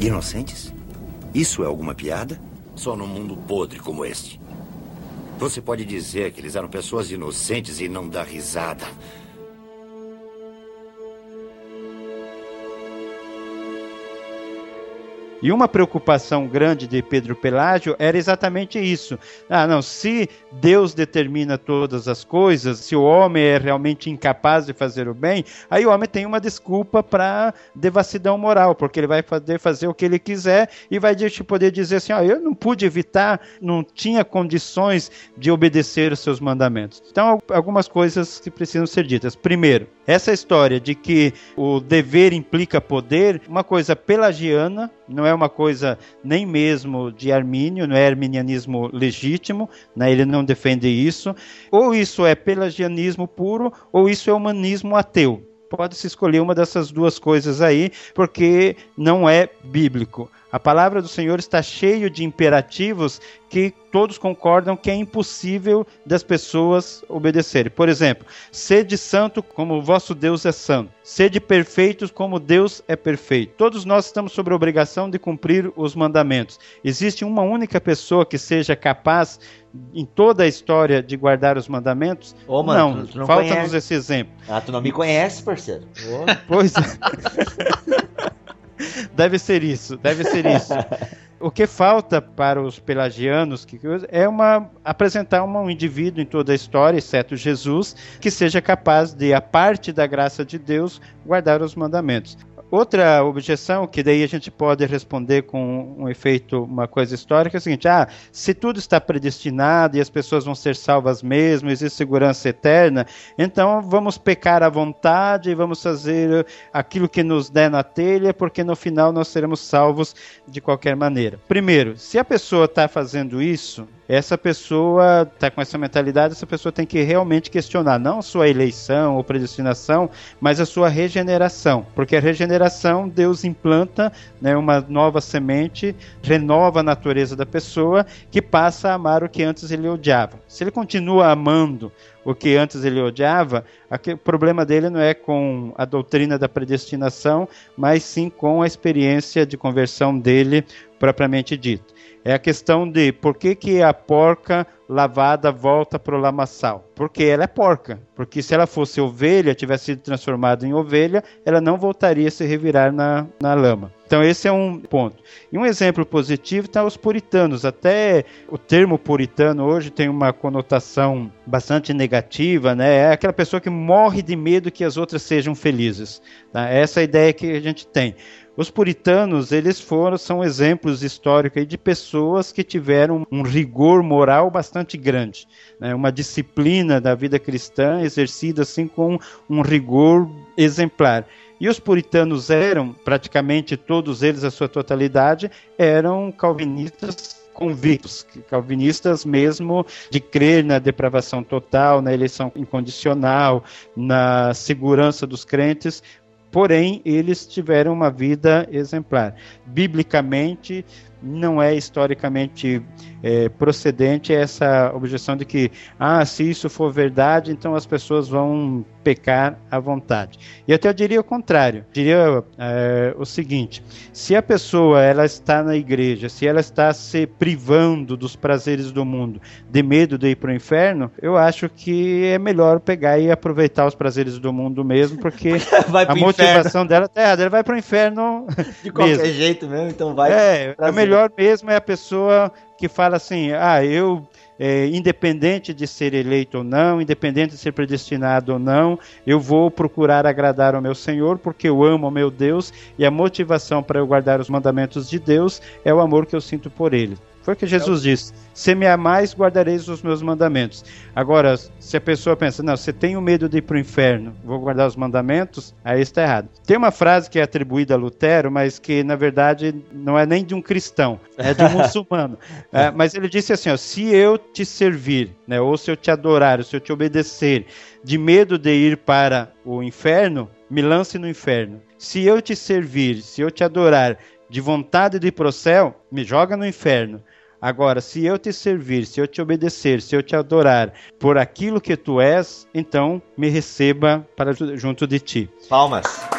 Speaker 4: Inocentes? Isso é alguma piada? Só num mundo podre como este. Você pode dizer que eles eram pessoas inocentes e não dar risada.
Speaker 3: E uma preocupação grande de Pedro Pelágio era exatamente isso. Ah, não, se Deus determina todas as coisas, se o homem é realmente incapaz de fazer o bem, aí o homem tem uma desculpa para devassidão moral, porque ele vai poder fazer o que ele quiser e vai poder dizer assim: ah, eu não pude evitar, não tinha condições de obedecer os seus mandamentos. Então, algumas coisas que precisam ser ditas. Primeiro, essa história de que o dever implica poder, uma coisa pelagiana, não é uma coisa nem mesmo de Armínio, não é arminianismo legítimo, né? ele não defende isso. Ou isso é pelagianismo puro, ou isso é humanismo ateu. Pode-se escolher uma dessas duas coisas aí, porque não é bíblico. A palavra do Senhor está cheio de imperativos que todos concordam que é impossível das pessoas obedecerem. Por exemplo, sede santo como o vosso Deus é santo. Sede perfeitos como Deus é perfeito. Todos nós estamos sob a obrigação de cumprir os mandamentos. Existe uma única pessoa que seja capaz em toda a história de guardar os mandamentos?
Speaker 1: Ô, mano, não, não
Speaker 3: falta-nos esse exemplo.
Speaker 1: Ah, tu não me conhece, parceiro.
Speaker 3: Oh. Pois é. deve ser isso, deve ser isso. O que falta para os pelagianos que é uma apresentar um indivíduo em toda a história, exceto Jesus, que seja capaz de, a parte da graça de Deus, guardar os mandamentos. Outra objeção, que daí a gente pode responder com um efeito, uma coisa histórica, é o seguinte: ah, se tudo está predestinado e as pessoas vão ser salvas mesmo, existe segurança eterna, então vamos pecar à vontade e vamos fazer aquilo que nos der na telha, porque no final nós seremos salvos de qualquer maneira. Primeiro, se a pessoa está fazendo isso, essa pessoa está com essa mentalidade, essa pessoa tem que realmente questionar não a sua eleição ou predestinação, mas a sua regeneração, porque a regeneração Deus implanta né, uma nova semente, renova a natureza da pessoa que passa a amar o que antes ele odiava. Se ele continua amando o que antes ele odiava, o problema dele não é com a doutrina da predestinação, mas sim com a experiência de conversão dele propriamente dito é a questão de por que, que a porca lavada volta para o lamaçal. Porque ela é porca. Porque se ela fosse ovelha, tivesse sido transformada em ovelha, ela não voltaria a se revirar na, na lama. Então esse é um ponto. E um exemplo positivo está os puritanos. Até o termo puritano hoje tem uma conotação bastante negativa, né? É aquela pessoa que morre de medo que as outras sejam felizes. Tá? Essa é a ideia que a gente tem. Os puritanos, eles foram, são exemplos históricos de pessoas que tiveram um rigor moral bastante grande, né? uma disciplina da vida cristã exercida assim com um rigor exemplar. E os puritanos eram, praticamente todos eles, a sua totalidade, eram calvinistas convictos, calvinistas mesmo, de crer na depravação total, na eleição incondicional, na segurança dos crentes, porém eles tiveram uma vida exemplar. Biblicamente, não é historicamente é, procedente essa objeção de que, ah, se isso for verdade, então as pessoas vão pecar à vontade. E até eu diria o contrário. Diria é, o seguinte: se a pessoa ela está na igreja, se ela está se privando dos prazeres do mundo, de medo de ir para o inferno, eu acho que é melhor pegar e aproveitar os prazeres do mundo mesmo, porque a motivação inferno. dela está errada. Ela vai para o inferno
Speaker 1: de qualquer mesmo. jeito mesmo, então vai.
Speaker 3: É, é melhor mesmo é a pessoa que fala assim: ah, eu, é, independente de ser eleito ou não, independente de ser predestinado ou não, eu vou procurar agradar ao meu Senhor, porque eu amo ao meu Deus e a motivação para eu guardar os mandamentos de Deus é o amor que eu sinto por ele. Foi o que Jesus disse: Se me amais, guardareis os meus mandamentos. Agora, se a pessoa pensa, não, você tem o medo de ir para o inferno, vou guardar os mandamentos, aí está errado. Tem uma frase que é atribuída a Lutero, mas que na verdade não é nem de um cristão, é de um muçulmano. É, mas ele disse assim: ó, se eu te servir, né, ou se eu te adorar, ou se eu te obedecer, de medo de ir para o inferno, me lance no inferno. Se eu te servir, se eu te adorar, de vontade de ir para o céu, me joga no inferno. Agora, se eu te servir, se eu te obedecer, se eu te adorar por aquilo que tu és, então me receba para junto de ti.
Speaker 1: Palmas.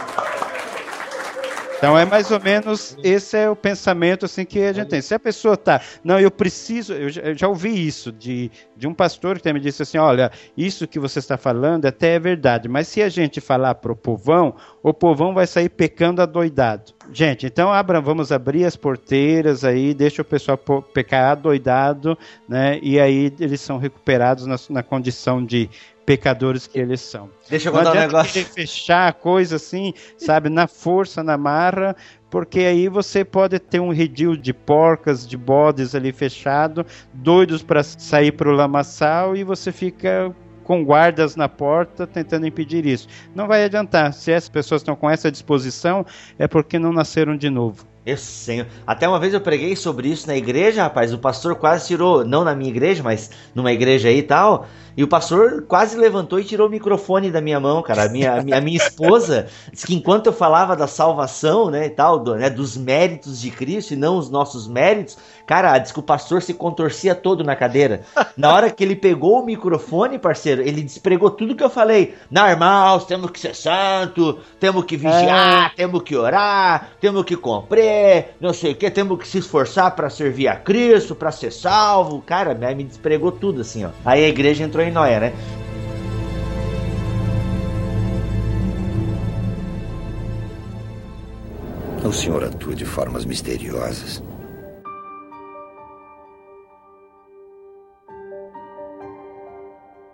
Speaker 3: Então é mais ou menos esse é o pensamento assim que a gente tem. Se a pessoa tá, não, eu preciso, eu já, eu já ouvi isso de, de um pastor que me disse assim, olha, isso que você está falando até é verdade, mas se a gente falar pro povão, o povão vai sair pecando adoidado. Gente, então abra, vamos abrir as porteiras aí, deixa o pessoal pecar adoidado, né? E aí eles são recuperados na, na condição de pecadores que eles são.
Speaker 1: Deixa eu contar um negócio.
Speaker 3: fechar a coisa assim, sabe, na força, na marra, porque aí você pode ter um redil de porcas, de bodes ali fechado, doidos para sair para o lamaçal e você fica com guardas na porta tentando impedir isso. Não vai adiantar. Se as pessoas estão com essa disposição, é porque não nasceram de novo.
Speaker 1: Eu sei. Até uma vez eu preguei sobre isso na igreja, rapaz. O pastor quase tirou, não na minha igreja, mas numa igreja aí e tal. E o pastor quase levantou e tirou o microfone da minha mão, cara. A minha, a minha, a minha esposa disse que enquanto eu falava da salvação, né, e tal, do, né, dos méritos de Cristo e não os nossos méritos, cara, diz que o pastor se contorcia todo na cadeira. Na hora que ele pegou o microfone, parceiro, ele despregou tudo que eu falei. Irmãos, temos que ser santo, temos que vigiar, é. temos que orar, temos que cumprir, não sei o que, temos que se esforçar para servir a Cristo, para ser salvo. Cara, me despregou tudo assim, ó. Aí a igreja entrou em Noé, né?
Speaker 4: O senhor atua de formas misteriosas.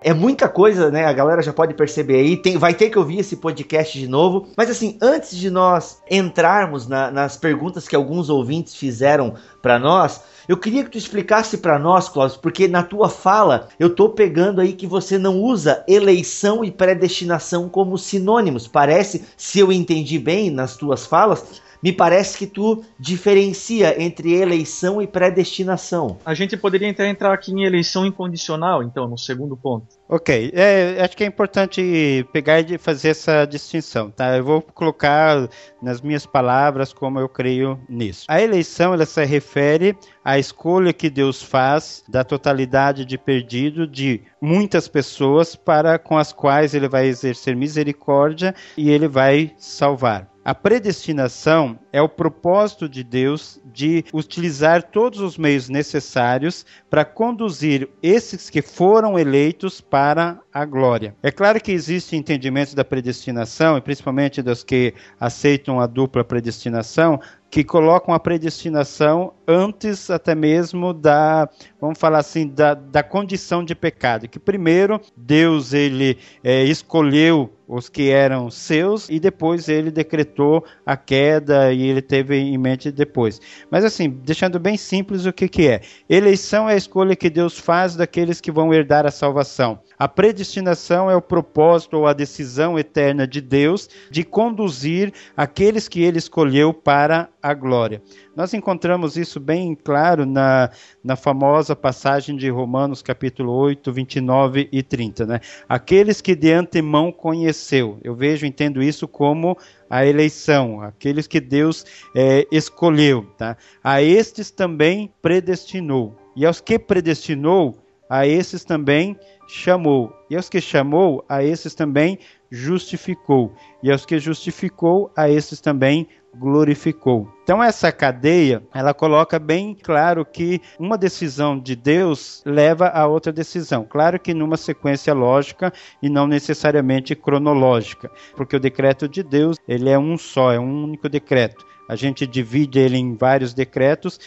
Speaker 1: É muita coisa, né? A galera já pode perceber aí. Tem, vai ter que ouvir esse podcast de novo. Mas assim, antes de nós entrarmos na, nas perguntas que alguns ouvintes fizeram para nós, eu queria que tu explicasse para nós, Cláudio, porque na tua fala eu tô pegando aí que você não usa eleição e predestinação como sinônimos. Parece, se eu entendi bem nas tuas falas, me parece que tu diferencia entre eleição e predestinação.
Speaker 2: A gente poderia entrar aqui em eleição incondicional, então, no segundo ponto.
Speaker 3: Ok, é, acho que é importante pegar e fazer essa distinção, tá? Eu vou colocar nas minhas palavras como eu creio nisso. A eleição, ela se refere à escolha que Deus faz da totalidade de perdido de muitas pessoas para com as quais ele vai exercer misericórdia e ele vai salvar. A predestinação é o propósito de Deus de utilizar todos os meios necessários para conduzir esses que foram eleitos para a glória. É claro que existe entendimento da predestinação, e principalmente dos que aceitam a dupla predestinação, que colocam a predestinação antes até mesmo da, vamos falar assim, da, da condição de pecado. Que primeiro Deus ele é, escolheu os que eram seus e depois ele decretou a queda e ele teve em mente depois. Mas assim, deixando bem simples o que, que é. Eleição é a escolha que Deus faz daqueles que vão herdar a salvação. A predestinação é o propósito ou a decisão eterna de Deus de conduzir aqueles que ele escolheu para a glória. Nós encontramos isso bem claro na, na famosa passagem de Romanos capítulo 8, 29 e 30. Né? Aqueles que de antemão conheceu. Eu vejo, entendo isso como a eleição, aqueles que Deus é, escolheu. Tá? A estes também predestinou. E aos que predestinou, a esses também chamou. E aos que chamou, a esses também justificou. E aos que justificou, a esses também glorificou. Então essa cadeia, ela coloca bem claro que uma decisão de Deus leva a outra decisão. Claro que numa sequência lógica e não necessariamente cronológica, porque o decreto de Deus, ele é um só, é um único decreto. A gente divide ele em vários decretos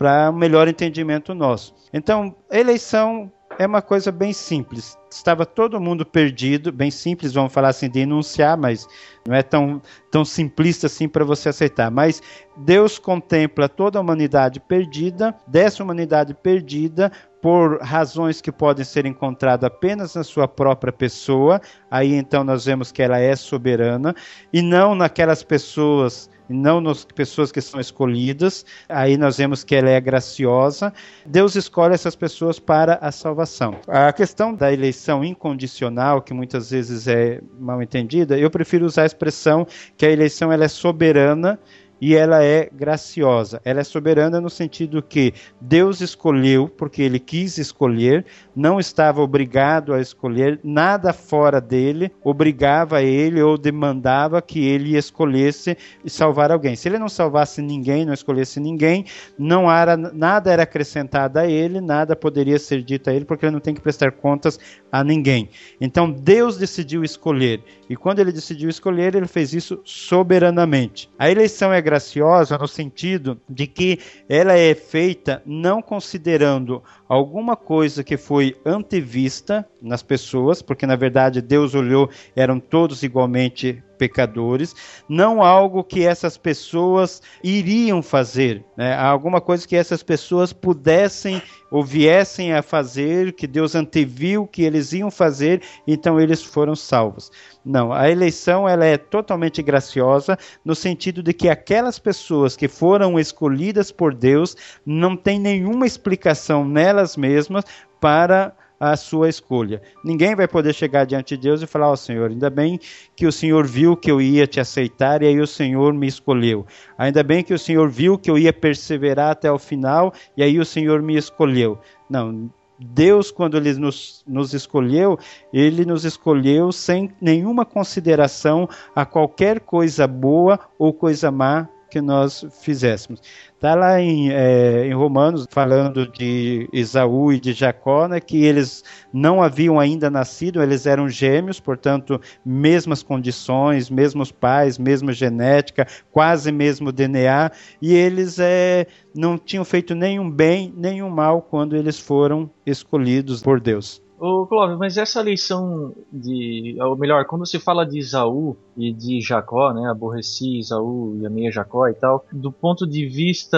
Speaker 3: para um melhor entendimento nosso. Então, eleição é uma coisa bem simples. Estava todo mundo perdido, bem simples, vamos falar assim, de enunciar, mas não é tão, tão simplista assim para você aceitar. Mas Deus contempla toda a humanidade perdida, dessa humanidade perdida, por razões que podem ser encontradas apenas na sua própria pessoa, aí então nós vemos que ela é soberana, e não naquelas pessoas e não nas pessoas que são escolhidas. Aí nós vemos que ela é graciosa. Deus escolhe essas pessoas para a salvação. A questão da eleição incondicional, que muitas vezes é mal entendida, eu prefiro usar a expressão que a eleição ela é soberana e ela é graciosa. Ela é soberana no sentido que Deus escolheu porque ele quis escolher, não estava obrigado a escolher, nada fora dele obrigava ele ou demandava que ele escolhesse salvar alguém. Se ele não salvasse ninguém, não escolhesse ninguém, não era nada era acrescentado a ele, nada poderia ser dito a ele porque ele não tem que prestar contas a ninguém. Então Deus decidiu escolher e quando ele decidiu escolher, ele fez isso soberanamente. A eleição é graciosa no sentido de que ela é feita não considerando alguma coisa que foi antevista nas pessoas, porque na verdade Deus olhou, eram todos igualmente pecadores, não algo que essas pessoas iriam fazer, né? alguma coisa que essas pessoas pudessem ou viessem a fazer, que Deus anteviu que eles iam fazer, então eles foram salvos. Não, a eleição ela é totalmente graciosa no sentido de que aquelas pessoas que foram escolhidas por Deus não tem nenhuma explicação nelas mesmas para a sua escolha. Ninguém vai poder chegar diante de Deus e falar: Ó oh, Senhor, ainda bem que o Senhor viu que eu ia te aceitar e aí o Senhor me escolheu. Ainda bem que o Senhor viu que eu ia perseverar até o final e aí o Senhor me escolheu. Não, Deus, quando Ele nos, nos escolheu, Ele nos escolheu sem nenhuma consideração a qualquer coisa boa ou coisa má que nós fizéssemos. Está lá em, é, em, Romanos, falando de Esaú e de Jacó, né, que eles não haviam ainda nascido, eles eram gêmeos, portanto, mesmas condições, mesmos pais, mesma genética, quase mesmo DNA, e eles é, não tinham feito nenhum bem, nenhum mal quando eles foram escolhidos por Deus.
Speaker 2: Ô, Clóvis, mas essa eleição de. Ou melhor, quando se fala de Isaú e de Jacó, né? Aborreci Isaú e amei Jacó e tal, do ponto de vista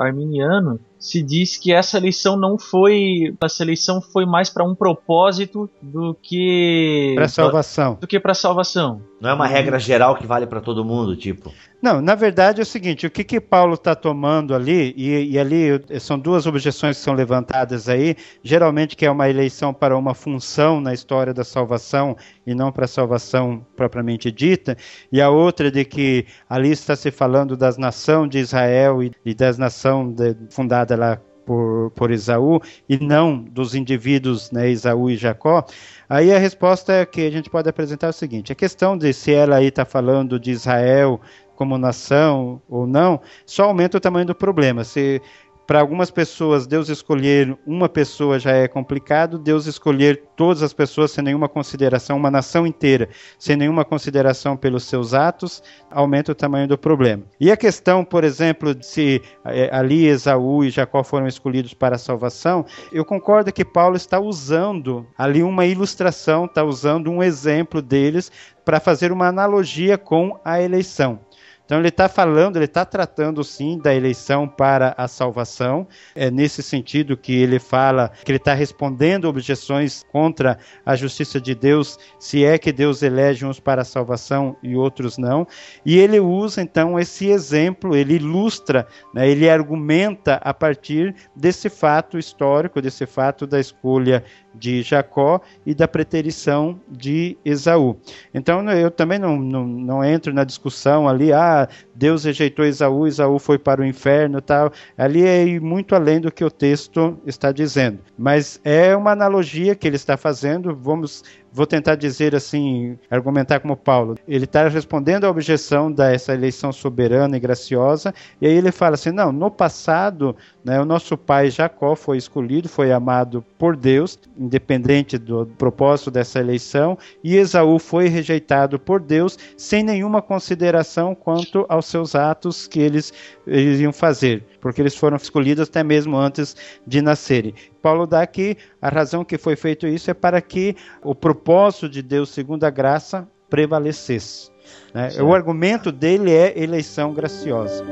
Speaker 2: arminiano, se diz que essa eleição não foi. Essa eleição foi mais para um propósito do que.
Speaker 3: Para salvação.
Speaker 2: Do que para salvação.
Speaker 1: Não é uma regra geral que vale para todo mundo, tipo.
Speaker 3: Não, na verdade é o seguinte: o que, que Paulo está tomando ali, e, e, ali são duas objeções que são levantadas aí, geralmente que é uma eleição para uma função na história da salvação e não para a salvação propriamente dita, e a outra de que ali está se falando das nações de Israel e, e das nações fundadas lá por, por Esaú e não dos indivíduos né, Esaú e Jacó, aí a resposta que a gente pode apresentar é o seguinte: a questão de se ela aí está falando de Israel como nação ou não, só aumenta o tamanho do problema. Se para algumas pessoas, Deus escolher uma pessoa já é complicado, Deus escolher todas as pessoas sem nenhuma consideração, uma nação inteira, sem nenhuma consideração pelos seus atos, aumenta o tamanho do problema. E a questão, por exemplo, de se é, ali Esaú e Jacó foram escolhidos para a salvação, eu concordo que Paulo está usando ali uma ilustração, está usando um exemplo deles para fazer uma analogia com a eleição. Então ele está falando, ele está tratando sim da eleição para a salvação. É nesse sentido que ele fala que ele está respondendo objeções contra a justiça de Deus, se é que Deus elege uns para a salvação e outros não. E ele usa então esse exemplo, ele ilustra, né, ele argumenta a partir desse fato histórico, desse fato da escolha de Jacó e da preterição de Esaú. Então eu também não, não, não entro na discussão ali, ah, Deus rejeitou Esaú, Esaú foi para o inferno tal. Ali é muito além do que o texto está dizendo. Mas é uma analogia que ele está fazendo, vamos vou tentar dizer assim, argumentar como Paulo. Ele está respondendo à objeção dessa eleição soberana e graciosa, e aí ele fala assim: não, no passado, né, o nosso pai Jacó foi escolhido, foi amado por Deus, independente do propósito dessa eleição, e Esaú foi rejeitado por Deus sem nenhuma consideração quanto aos seus atos que eles, eles iam fazer, porque eles foram escolhidos até mesmo antes de nascerem. Paulo dá aqui a razão que foi feito isso é para que o propósito de Deus, segundo a graça, prevalecesse. Né? O argumento dele é eleição graciosa.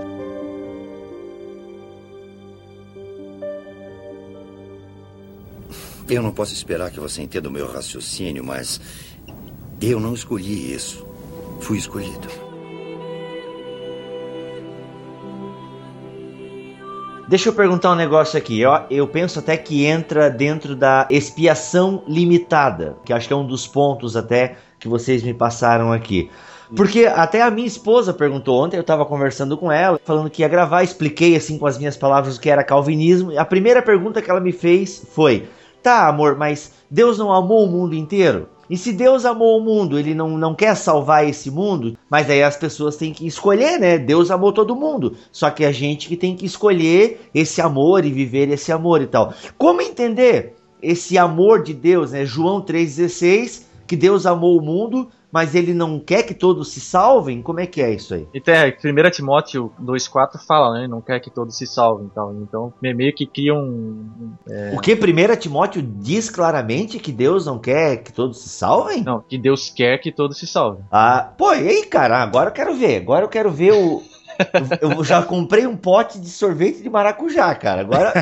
Speaker 4: Eu não posso esperar que você entenda o meu raciocínio, mas eu não escolhi isso. Fui escolhido.
Speaker 1: Deixa eu perguntar um negócio aqui. Eu, eu penso até que entra dentro da expiação limitada, que acho que é um dos pontos até que vocês me passaram aqui. Porque até a minha esposa perguntou ontem, eu estava conversando com ela, falando que ia gravar, expliquei assim com as minhas palavras o que era calvinismo. A primeira pergunta que ela me fez foi: "Tá, amor, mas Deus não amou o mundo inteiro?" E se Deus amou o mundo, ele não, não quer salvar esse mundo, mas aí as pessoas têm que escolher, né? Deus amou todo mundo. Só que a gente que tem que escolher esse amor e viver esse amor e tal. Como entender esse amor de Deus, né? João 3,16, que Deus amou o mundo, mas ele não quer que todos se salvem? Como é que é isso aí?
Speaker 2: Então, 1 Timóteo 2,4 fala, né? Não quer que todos se salvem. Então, então meio que cria um.
Speaker 1: É... O que 1 Timóteo diz claramente que Deus não quer que todos se salvem?
Speaker 2: Não, que Deus quer que todos se salvem.
Speaker 1: Ah, pô, e aí, cara? Agora eu quero ver. Agora eu quero ver o. eu já comprei um pote de sorvete de maracujá, cara. Agora.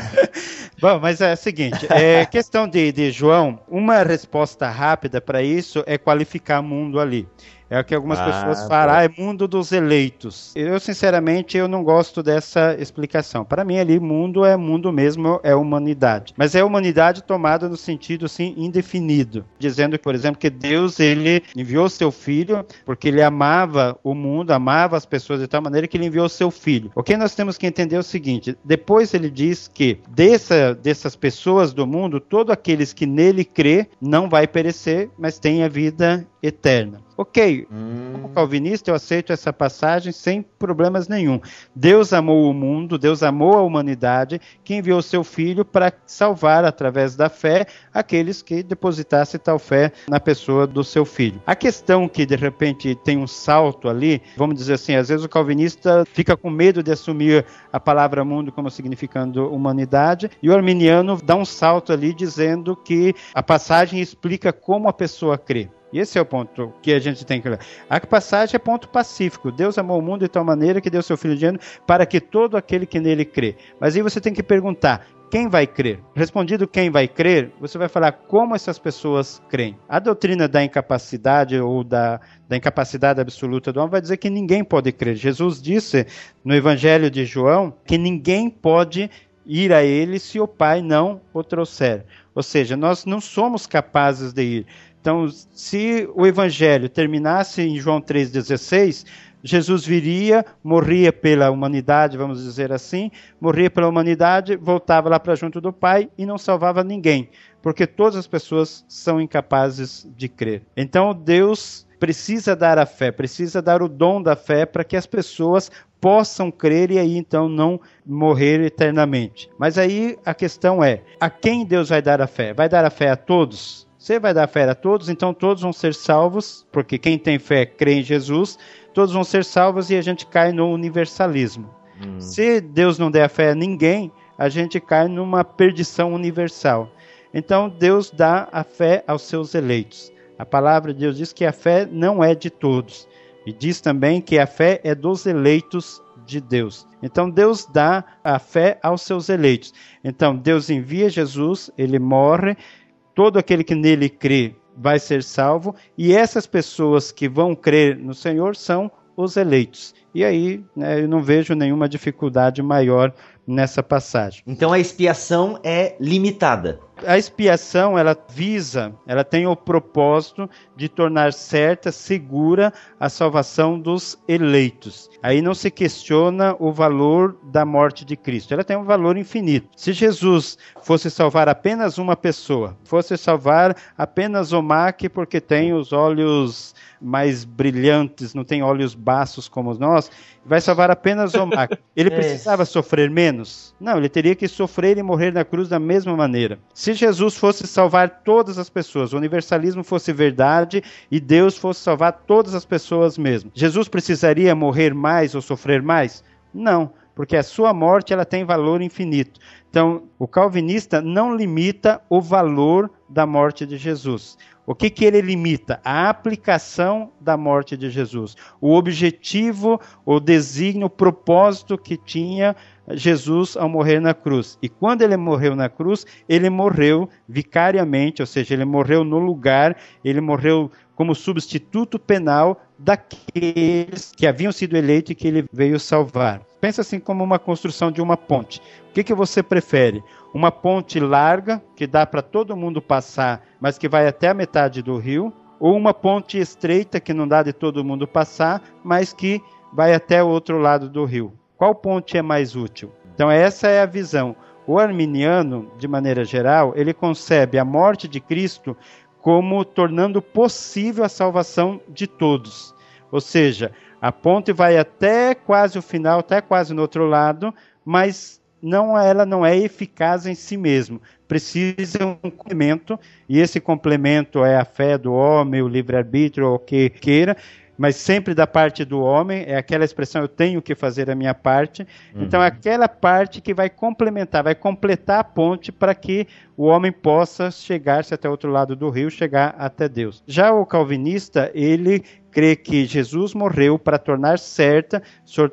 Speaker 3: Bom, mas é o seguinte: é questão de, de João, uma resposta rápida para isso é qualificar mundo ali. É o que algumas ah, pessoas falam, ah, é mundo dos eleitos. Eu, sinceramente, eu não gosto dessa explicação. Para mim, ali, mundo é mundo mesmo, é humanidade. Mas é humanidade tomada no sentido, assim, indefinido. Dizendo, por exemplo, que Deus, ele enviou seu filho porque ele amava o mundo, amava as pessoas de tal maneira que ele enviou seu filho. O que nós temos que entender é o seguinte, depois ele diz que dessa, dessas pessoas do mundo, todos aqueles que nele crê não vai perecer, mas tem a vida eterna. Ok, hum. como calvinista eu aceito essa passagem sem problemas nenhum. Deus amou o mundo, Deus amou a humanidade, que enviou seu filho para salvar através da fé aqueles que depositassem tal fé na pessoa do seu filho. A questão que de repente tem um salto ali, vamos dizer assim, às vezes o calvinista fica com medo de assumir a palavra mundo como significando humanidade, e o arminiano dá um salto ali dizendo que a passagem explica como a pessoa crê. E esse é o ponto que a gente tem que ler. A passagem é ponto pacífico. Deus amou o mundo de tal maneira que deu seu Filho de ano para que todo aquele que nele crê. Mas aí você tem que perguntar, quem vai crer? Respondido quem vai crer, você vai falar como essas pessoas creem. A doutrina da incapacidade ou da, da incapacidade absoluta do homem vai dizer que ninguém pode crer. Jesus disse no Evangelho de João que ninguém pode ir a ele se o Pai não o trouxer. Ou seja, nós não somos capazes de ir. Então, se o evangelho terminasse em João 3,16, Jesus viria, morria pela humanidade, vamos dizer assim, morria pela humanidade, voltava lá para junto do Pai e não salvava ninguém, porque todas as pessoas são incapazes de crer. Então, Deus precisa dar a fé, precisa dar o dom da fé para que as pessoas possam crer e aí então não morrer eternamente. Mas aí a questão é: a quem Deus vai dar a fé? Vai dar a fé a todos? Você vai dar fé a todos, então todos vão ser salvos, porque quem tem fé crê em Jesus, todos vão ser salvos e a gente cai no universalismo. Hum. Se Deus não der a fé a ninguém, a gente cai numa perdição universal. Então Deus dá a fé aos seus eleitos. A palavra de Deus diz que a fé não é de todos. E diz também que a fé é dos eleitos de Deus. Então Deus dá a fé aos seus eleitos. Então Deus envia Jesus, ele morre, todo aquele que nele crê vai ser salvo, e essas pessoas que vão crer no Senhor são os eleitos. E aí né, eu não vejo nenhuma dificuldade maior nessa passagem.
Speaker 1: Então a expiação é limitada.
Speaker 3: A expiação, ela visa, ela tem o propósito de tornar certa, segura a salvação dos eleitos. Aí não se questiona o valor da morte de Cristo. Ela tem um valor infinito. Se Jesus fosse salvar apenas uma pessoa, fosse salvar apenas o Mac porque tem os olhos mais brilhantes, não tem olhos baços como nós, vai salvar apenas o Mac. Ele é. precisava sofrer menos? Não, ele teria que sofrer e morrer na cruz da mesma maneira. Se Jesus fosse salvar todas as pessoas, o universalismo fosse verdade e Deus fosse salvar todas as pessoas mesmo, Jesus precisaria morrer mais ou sofrer mais? Não, porque a sua morte ela tem valor infinito. Então, o calvinista não limita o valor da morte de Jesus. O que, que ele limita? A aplicação da morte de Jesus. O objetivo, o desígnio, o propósito que tinha Jesus ao morrer na cruz. E quando ele morreu na cruz, ele morreu vicariamente, ou seja, ele morreu no lugar, ele morreu como substituto penal daqueles que haviam sido eleitos e que ele veio salvar. Pensa assim como uma construção de uma ponte. O que, que você prefere? Uma ponte larga, que dá para todo mundo passar, mas que vai até a metade do rio, ou uma ponte estreita, que não dá de todo mundo passar, mas que vai até o outro lado do rio? Qual ponte é mais útil? Então, essa é a visão. O arminiano, de maneira geral, ele concebe a morte de Cristo como tornando possível a salvação de todos. Ou seja, a ponte vai até quase o final, até quase no outro lado, mas não ela não é eficaz em si mesmo. Precisa um complemento, e esse complemento é a fé do homem, o livre-arbítrio, o que queira, mas sempre da parte do homem, é aquela expressão eu tenho que fazer a minha parte. Uhum. Então é aquela parte que vai complementar, vai completar a ponte para que o homem possa chegar-se até o outro lado do rio, chegar até Deus. Já o calvinista, ele crê que Jesus morreu para tornar certa,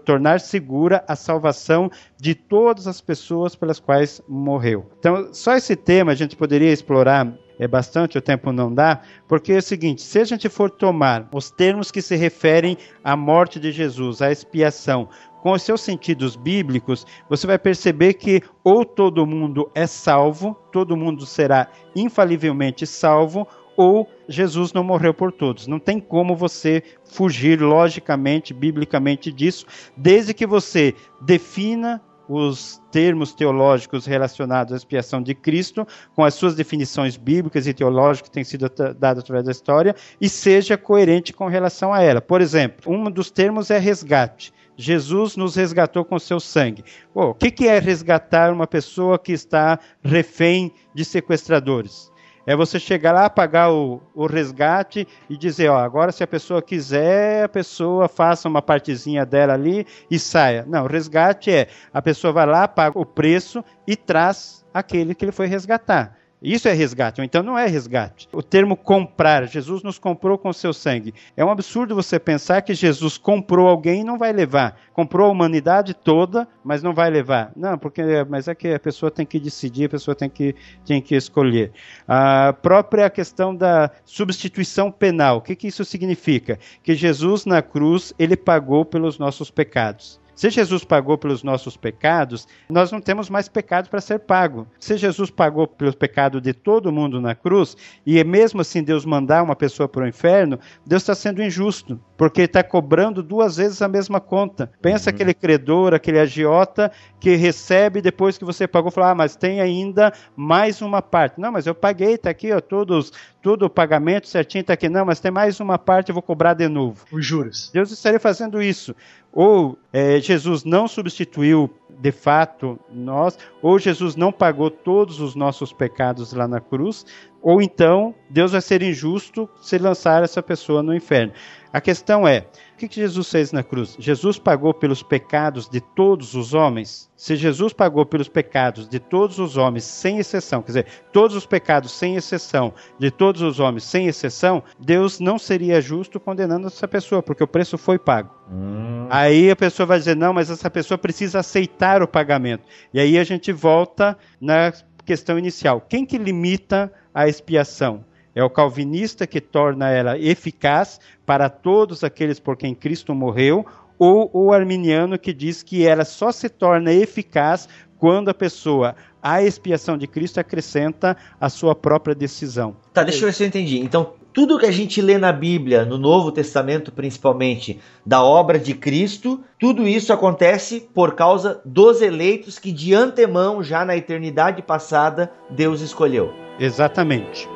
Speaker 3: tornar segura a salvação de todas as pessoas pelas quais morreu. Então, só esse tema a gente poderia explorar é bastante, o tempo não dá, porque é o seguinte: se a gente for tomar os termos que se referem à morte de Jesus, à expiação, com os seus sentidos bíblicos, você vai perceber que ou todo mundo é salvo, todo mundo será infalivelmente salvo, ou Jesus não morreu por todos. Não tem como você fugir logicamente, biblicamente disso, desde que você defina os termos teológicos relacionados à expiação de Cristo, com as suas definições bíblicas e teológicas que têm sido dadas através da história, e seja coerente com relação a ela. Por exemplo, um dos termos é resgate. Jesus nos resgatou com seu sangue. O que é resgatar uma pessoa que está refém de sequestradores? É você chegar lá, pagar o, o resgate e dizer, ó, agora se a pessoa quiser, a pessoa faça uma partezinha dela ali e saia. Não, o resgate é a pessoa vai lá, paga o preço e traz aquele que ele foi resgatar. Isso é resgate, ou então não é resgate. O termo comprar, Jesus nos comprou com seu sangue. É um absurdo você pensar que Jesus comprou alguém e não vai levar. Comprou a humanidade toda, mas não vai levar. Não, porque mas é que a pessoa tem que decidir, a pessoa tem que, tem que escolher. A própria questão da substituição penal, o que, que isso significa? Que Jesus na cruz, ele pagou pelos nossos pecados. Se Jesus pagou pelos nossos pecados, nós não temos mais pecado para ser pago. Se Jesus pagou pelos pecados de todo mundo na cruz, e mesmo assim Deus mandar uma pessoa para o inferno, Deus está sendo injusto, porque está cobrando duas vezes a mesma conta. Pensa uhum. aquele credor, aquele agiota que recebe depois que você pagou, fala, ah, mas tem ainda mais uma parte. Não, mas eu paguei, está aqui, ó, todos, tudo o pagamento certinho está aqui. Não, mas tem mais uma parte, eu vou cobrar de novo.
Speaker 2: Os juros.
Speaker 3: Deus estaria fazendo isso ou é, Jesus não substituiu de fato nós, ou Jesus não pagou todos os nossos pecados lá na cruz, ou então Deus vai ser injusto se lançar essa pessoa no inferno. A questão é: o que Jesus fez na cruz? Jesus pagou pelos pecados de todos os homens? Se Jesus pagou pelos pecados de todos os homens, sem exceção, quer dizer, todos os pecados sem exceção, de todos os homens sem exceção, Deus não seria justo condenando essa pessoa, porque o preço foi pago. Hum. Aí a pessoa vai dizer: não, mas essa pessoa precisa aceitar o pagamento. E aí a gente volta na questão inicial: quem que limita a expiação? É o calvinista que torna ela eficaz para todos aqueles por quem Cristo morreu, ou o arminiano que diz que ela só se torna eficaz quando a pessoa, a expiação de Cristo, acrescenta a sua própria decisão.
Speaker 1: Tá, deixa eu ver se eu entendi. Então, tudo que a gente lê na Bíblia, no Novo Testamento principalmente, da obra de Cristo, tudo isso acontece por causa dos eleitos que de antemão, já na eternidade passada, Deus escolheu.
Speaker 3: Exatamente.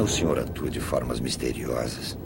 Speaker 4: O senhor atua de formas misteriosas.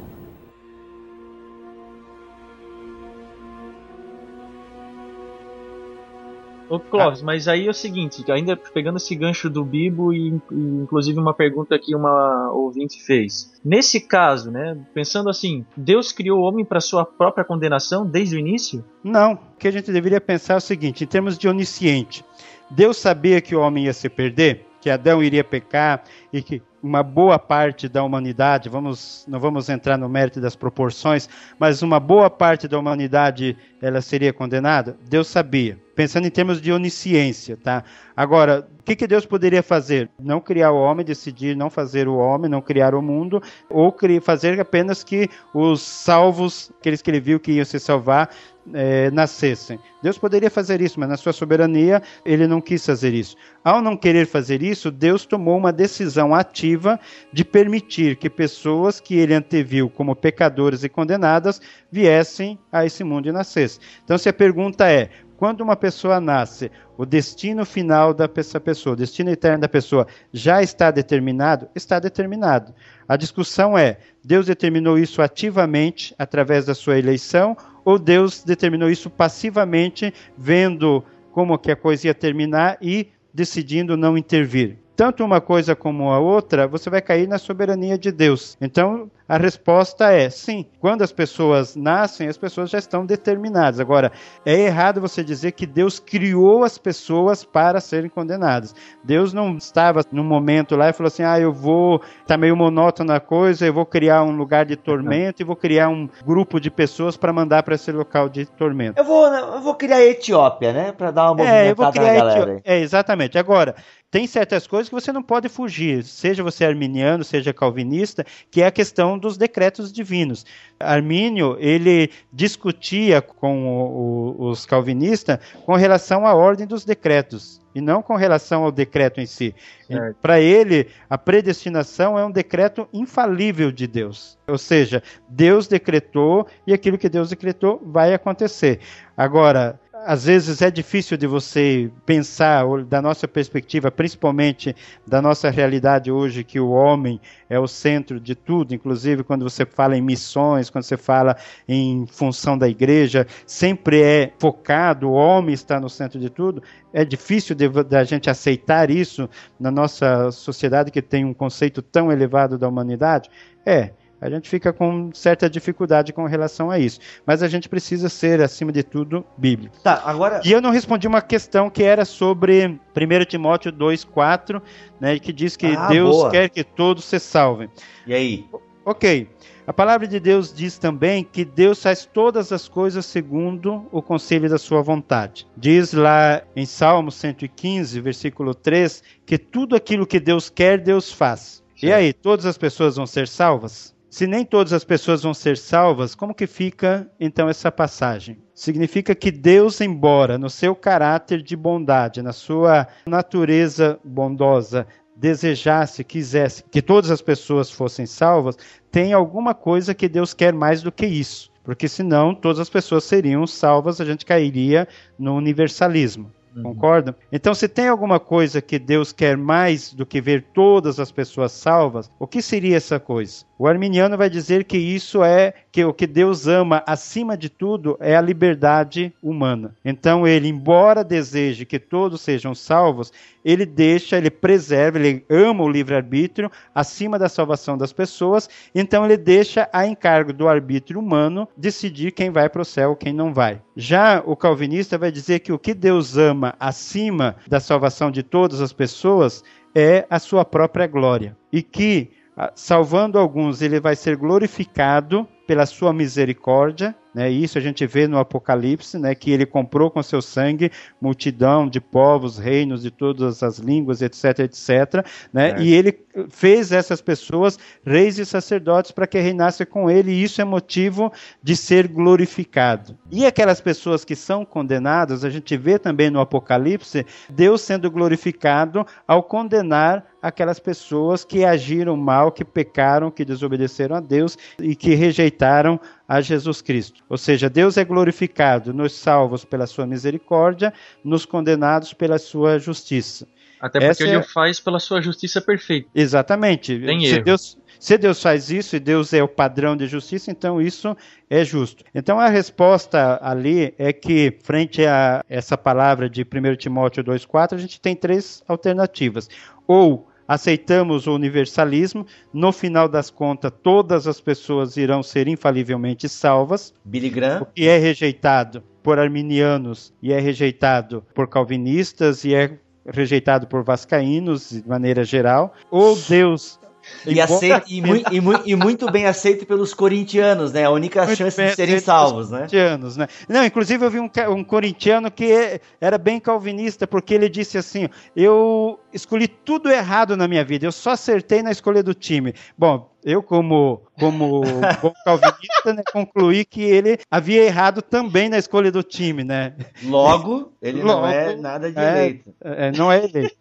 Speaker 2: Ô Clóvis, ah. mas aí é o seguinte, ainda pegando esse gancho do Bibo e, e, inclusive uma pergunta que uma ouvinte fez. Nesse caso, né, pensando assim, Deus criou o homem para sua própria condenação desde o início?
Speaker 3: Não. O que a gente deveria pensar é o seguinte, em termos de onisciente. Deus sabia que o homem ia se perder, que Adão iria pecar e que uma boa parte da humanidade, vamos, não vamos entrar no mérito das proporções, mas uma boa parte da humanidade ela seria condenada? Deus sabia. Pensando em termos de onisciência, tá? Agora, o que, que Deus poderia fazer? Não criar o homem, decidir não fazer o homem, não criar o mundo, ou fazer apenas que os salvos, aqueles que ele viu que iam se salvar, é, nascessem. Deus poderia fazer isso, mas na sua soberania ele não quis fazer isso. Ao não querer fazer isso, Deus tomou uma decisão ativa de permitir que pessoas que ele anteviu como pecadoras e condenadas viessem a esse mundo e nascessem. Então, se a pergunta é: quando uma pessoa nasce, o destino final dessa pessoa, o destino eterno da pessoa já está determinado? Está determinado. A discussão é: Deus determinou isso ativamente através da sua eleição ou Deus determinou isso passivamente, vendo como que a coisa ia terminar e decidindo não intervir? Tanto uma coisa como a outra, você vai cair na soberania de Deus. Então, a resposta é sim. Quando as pessoas nascem, as pessoas já estão determinadas. Agora, é errado você dizer que Deus criou as pessoas para serem condenadas. Deus não estava no momento lá e falou assim: ah, eu vou. Tá meio monótona a coisa, eu vou criar um lugar de tormento e vou criar um grupo de pessoas para mandar para esse local de tormento.
Speaker 1: Eu vou, eu vou criar a Etiópia, né? Para dar uma movimentada é, eu vou criar na galera. Etiópia.
Speaker 3: É, exatamente. Agora, tem certas coisas que você não pode fugir, seja você arminiano, seja calvinista, que é a questão dos decretos divinos. Armínio ele discutia com o, o, os calvinistas com relação à ordem dos decretos e não com relação ao decreto em si. Para ele, a predestinação é um decreto infalível de Deus. Ou seja, Deus decretou e aquilo que Deus decretou vai acontecer. Agora, às vezes é difícil de você pensar, da nossa perspectiva, principalmente da nossa realidade hoje, que o homem é o centro de tudo, inclusive quando você fala em missões, quando você fala em função da igreja, sempre é focado, o homem está no centro de tudo. É difícil da gente aceitar isso na nossa sociedade que tem um conceito tão elevado da humanidade? É a gente fica com certa dificuldade com relação a isso. Mas a gente precisa ser, acima de tudo, bíblico.
Speaker 1: Tá, agora.
Speaker 3: E eu não respondi uma questão que era sobre 1 Timóteo 2,4, né, que diz que ah, Deus boa. quer que todos se salvem.
Speaker 1: E aí?
Speaker 3: Ok. A palavra de Deus diz também que Deus faz todas as coisas segundo o conselho da sua vontade. Diz lá em Salmo 115, versículo 3, que tudo aquilo que Deus quer, Deus faz. E aí, todas as pessoas vão ser salvas? Se nem todas as pessoas vão ser salvas, como que fica então essa passagem? Significa que Deus, embora no seu caráter de bondade, na sua natureza bondosa, desejasse, quisesse que todas as pessoas fossem salvas, tem alguma coisa que Deus quer mais do que isso. Porque senão todas as pessoas seriam salvas, a gente cairia no universalismo. Uhum. Concordam? Então, se tem alguma coisa que Deus quer mais do que ver todas as pessoas salvas, o que seria essa coisa? O arminiano vai dizer que isso é que o que Deus ama acima de tudo é a liberdade humana. Então ele, embora deseje que todos sejam salvos, ele deixa, ele preserva, ele ama o livre-arbítrio acima da salvação das pessoas, então ele deixa a encargo do arbítrio humano decidir quem vai para o céu, quem não vai. Já o calvinista vai dizer que o que Deus ama acima da salvação de todas as pessoas é a sua própria glória. E que salvando alguns, ele vai ser glorificado pela sua misericórdia, né? Isso a gente vê no Apocalipse, né? Que ele comprou com seu sangue multidão de povos, reinos de todas as línguas, etc, etc, né? É. E ele fez essas pessoas reis e sacerdotes para que reinassem com ele, e isso é motivo de ser glorificado. E aquelas pessoas que são condenadas, a gente vê também no Apocalipse Deus sendo glorificado ao condenar aquelas pessoas que agiram mal, que pecaram, que desobedeceram a Deus e que rejeitaram a Jesus Cristo. Ou seja, Deus é glorificado nos salvos pela sua misericórdia, nos condenados pela sua justiça.
Speaker 2: Até porque Essa ele é... o faz pela sua justiça perfeita.
Speaker 3: Exatamente.
Speaker 2: Tem
Speaker 3: se
Speaker 2: erro.
Speaker 3: Deus, se Deus faz isso e Deus é o padrão de justiça, então isso é justo. Então a resposta ali é que, frente a essa palavra de 1 Timóteo 2,4, a gente tem três alternativas. Ou aceitamos o universalismo, no final das contas, todas as pessoas irão ser infalivelmente salvas.
Speaker 1: Billy Graham.
Speaker 3: O que é rejeitado por arminianos e é rejeitado por calvinistas e é rejeitado por vascaínos de maneira geral. Ou Deus
Speaker 1: e, aceito, e, mu e, mu e, muito bem aceito pelos corintianos, né? A única muito chance de serem salvos, né?
Speaker 3: Corintianos, né? Não, inclusive eu vi um, um corintiano que era bem calvinista, porque ele disse assim: eu escolhi tudo errado na minha vida, eu só acertei na escolha do time. Bom, eu, como, como bom calvinista, né, concluí que ele havia errado também na escolha do time, né?
Speaker 1: Logo, ele Logo, não é nada de é, eleito.
Speaker 3: É, não é eleito.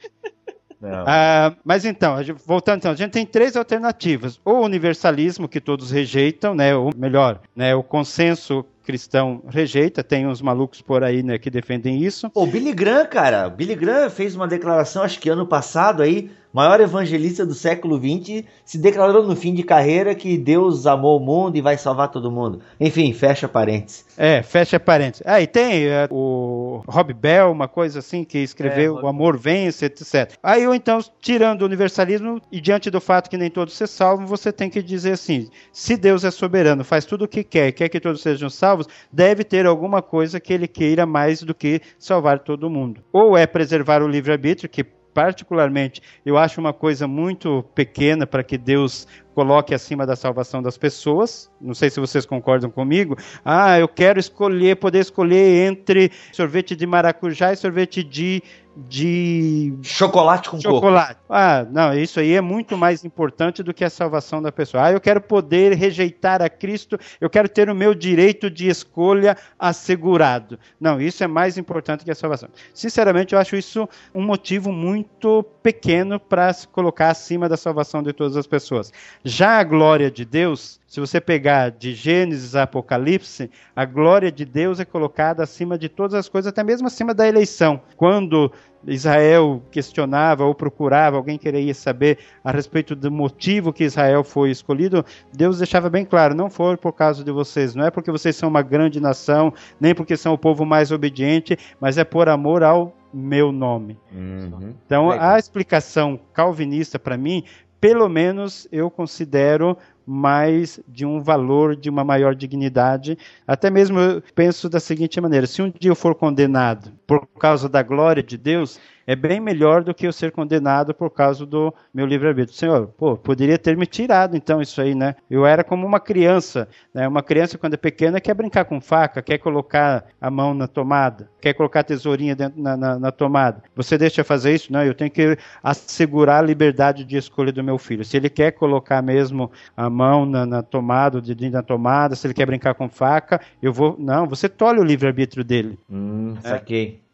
Speaker 3: Ah, mas então, voltando então, a gente tem três alternativas. O universalismo, que todos rejeitam, né? Ou melhor, né, o consenso cristão rejeita, tem uns malucos por aí, né, que defendem isso.
Speaker 1: O Billy Graham, cara, Billy Graham fez uma declaração, acho que ano passado aí, maior evangelista do século XX, se declarou no fim de carreira que Deus amou o mundo e vai salvar todo mundo. Enfim, fecha parênteses.
Speaker 3: É, fecha parênteses. Ah, e tem é, o Rob Bell, uma coisa assim, que escreveu é, O Amor Vence, etc. Aí, ou então, tirando o universalismo e diante do fato que nem todos se salvam, você tem que dizer assim, se Deus é soberano, faz tudo o que quer, quer que todos sejam salvos, deve ter alguma coisa que ele queira mais do que salvar todo mundo. Ou é preservar o livre-arbítrio, que particularmente, eu acho uma coisa muito pequena para que Deus coloque acima da salvação das pessoas. Não sei se vocês concordam comigo. Ah, eu quero escolher, poder escolher entre sorvete de maracujá e sorvete de de
Speaker 1: chocolate com
Speaker 3: chocolate. Coco. Ah, não, isso aí é muito mais importante do que a salvação da pessoa. Ah, eu quero poder rejeitar a Cristo, eu quero ter o meu direito de escolha assegurado. Não, isso é mais importante que a salvação. Sinceramente, eu acho isso um motivo muito pequeno para se colocar acima da salvação de todas as pessoas. Já a glória de Deus, se você pegar de Gênesis a Apocalipse, a glória de Deus é colocada acima de todas as coisas, até mesmo acima da eleição. Quando Israel questionava ou procurava, alguém queria saber a respeito do motivo que Israel foi escolhido, Deus deixava bem claro: não foi por causa de vocês, não é porque vocês são uma grande nação, nem porque são o povo mais obediente, mas é por amor ao meu nome. Uhum. Então, a explicação calvinista, para mim, pelo menos eu considero mais de um valor, de uma maior dignidade. Até mesmo eu penso da seguinte maneira: se um dia eu for condenado por causa da glória de Deus, é bem melhor do que eu ser condenado por causa do meu livre-arbítrio. Senhor, pô, poderia ter me tirado então isso aí, né? Eu era como uma criança, né? Uma criança quando é pequena quer brincar com faca, quer colocar a mão na tomada, quer colocar a tesourinha dentro, na, na, na tomada. Você deixa fazer isso? Não, eu tenho que assegurar a liberdade de escolha do meu filho. Se ele quer colocar mesmo a mão na, na tomada, o dedinho na tomada, se ele quer brincar com faca, eu vou. Não, você tolhe o livre-arbítrio dele.
Speaker 1: Hum, é.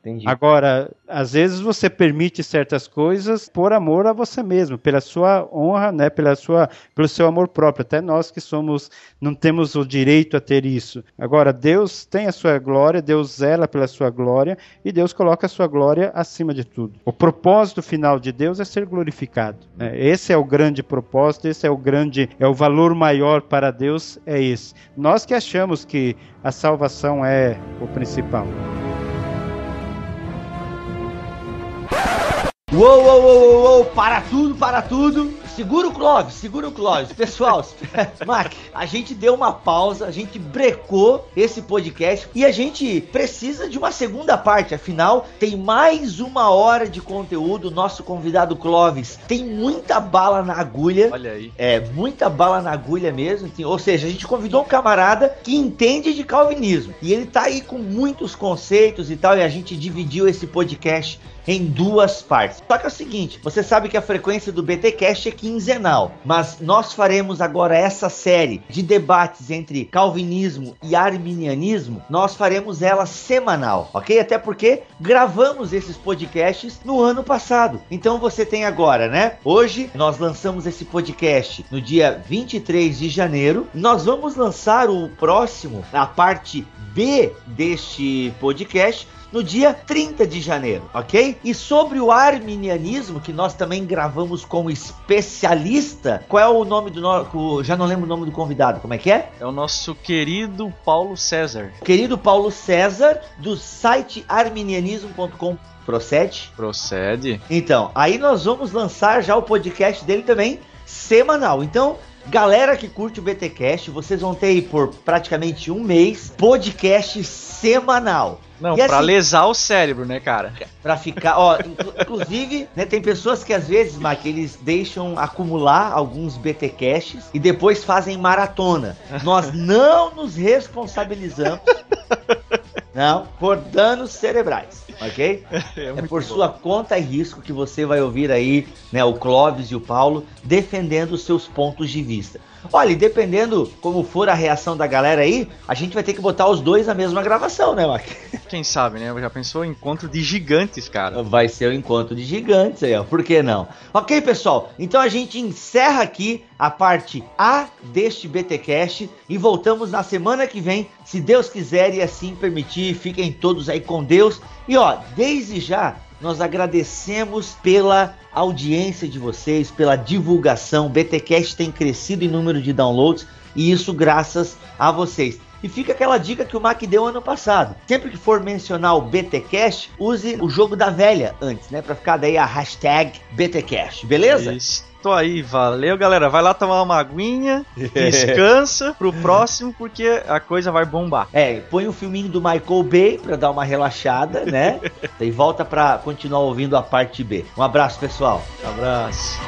Speaker 3: Entendi. Agora, às vezes você permite certas coisas por amor a você mesmo, pela sua honra, né, pela sua, pelo seu amor próprio. Até nós que somos, não temos o direito a ter isso. Agora, Deus tem a sua glória, Deus zela pela sua glória e Deus coloca a sua glória acima de tudo. O propósito final de Deus é ser glorificado. Né? Esse é o grande propósito, esse é o grande, é o valor maior para Deus, é esse. Nós que achamos que a salvação é o principal.
Speaker 1: Uou, uou, uou, uou, para tudo, para tudo. Segura o Clóvis, segura o Clóvis. Pessoal, Mac, a gente deu uma pausa, a gente brecou esse podcast e a gente precisa de uma segunda parte. Afinal, tem mais uma hora de conteúdo. Nosso convidado Clóvis tem muita bala na agulha.
Speaker 2: Olha aí.
Speaker 1: É, muita bala na agulha mesmo. Ou seja, a gente convidou um camarada que entende de calvinismo. E ele tá aí com muitos conceitos e tal. E a gente dividiu esse podcast em duas partes. Só que é o seguinte, você sabe que a frequência do BTcast é quinzenal, mas nós faremos agora essa série de debates entre calvinismo e arminianismo, nós faremos ela semanal, ok? Até porque gravamos esses podcasts no ano passado. Então você tem agora, né? Hoje nós lançamos esse podcast no dia 23 de janeiro. Nós vamos lançar o próximo, a parte B deste podcast no dia 30 de janeiro, ok? E sobre o arminianismo, que nós também gravamos com especialista, qual é o nome do nosso. Já não lembro o nome do convidado, como é que é?
Speaker 2: É o nosso querido Paulo César.
Speaker 1: Querido Paulo César, do site arminianismo.com. Procede?
Speaker 2: Procede.
Speaker 1: Então, aí nós vamos lançar já o podcast dele também semanal. Então, Galera que curte o BTcast, vocês vão ter aí por praticamente um mês podcast semanal.
Speaker 2: Não, e pra assim, lesar o cérebro, né, cara?
Speaker 1: Pra ficar, ó, inclusive, né, tem pessoas que às vezes, Mac, eles deixam acumular alguns BTcasts e depois fazem maratona. Nós não nos responsabilizamos, não, por danos cerebrais, ok? É, é por bom. sua conta e risco que você vai ouvir aí, né, o Clóvis e o Paulo defendendo os seus pontos de vista. Olha, e dependendo como for a reação da galera aí, a gente vai ter que botar os dois na mesma gravação, né, Mac?
Speaker 2: Quem sabe, né? Já pensou encontro de gigantes, cara?
Speaker 1: Vai ser o encontro de gigantes aí, ó. Por que não? Ok, pessoal. Então a gente encerra aqui a parte A deste BTcast e voltamos na semana que vem, se Deus quiser e assim permitir. Fiquem todos aí com Deus. E ó, desde já nós agradecemos pela audiência de vocês, pela divulgação. O BTcast tem crescido em número de downloads e isso graças a vocês. E fica aquela dica que o Mac deu ano passado. Sempre que for mencionar o BTcast, use o jogo da velha antes, né? Para ficar daí a hashtag BTcast, beleza?
Speaker 2: Isso. Tô aí, valeu galera. Vai lá tomar uma aguinha, descansa pro próximo, porque a coisa vai bombar.
Speaker 1: É, põe um filminho do Michael Bay pra dar uma relaxada, né? e volta pra continuar ouvindo a parte B. Um abraço, pessoal.
Speaker 2: Um abraço.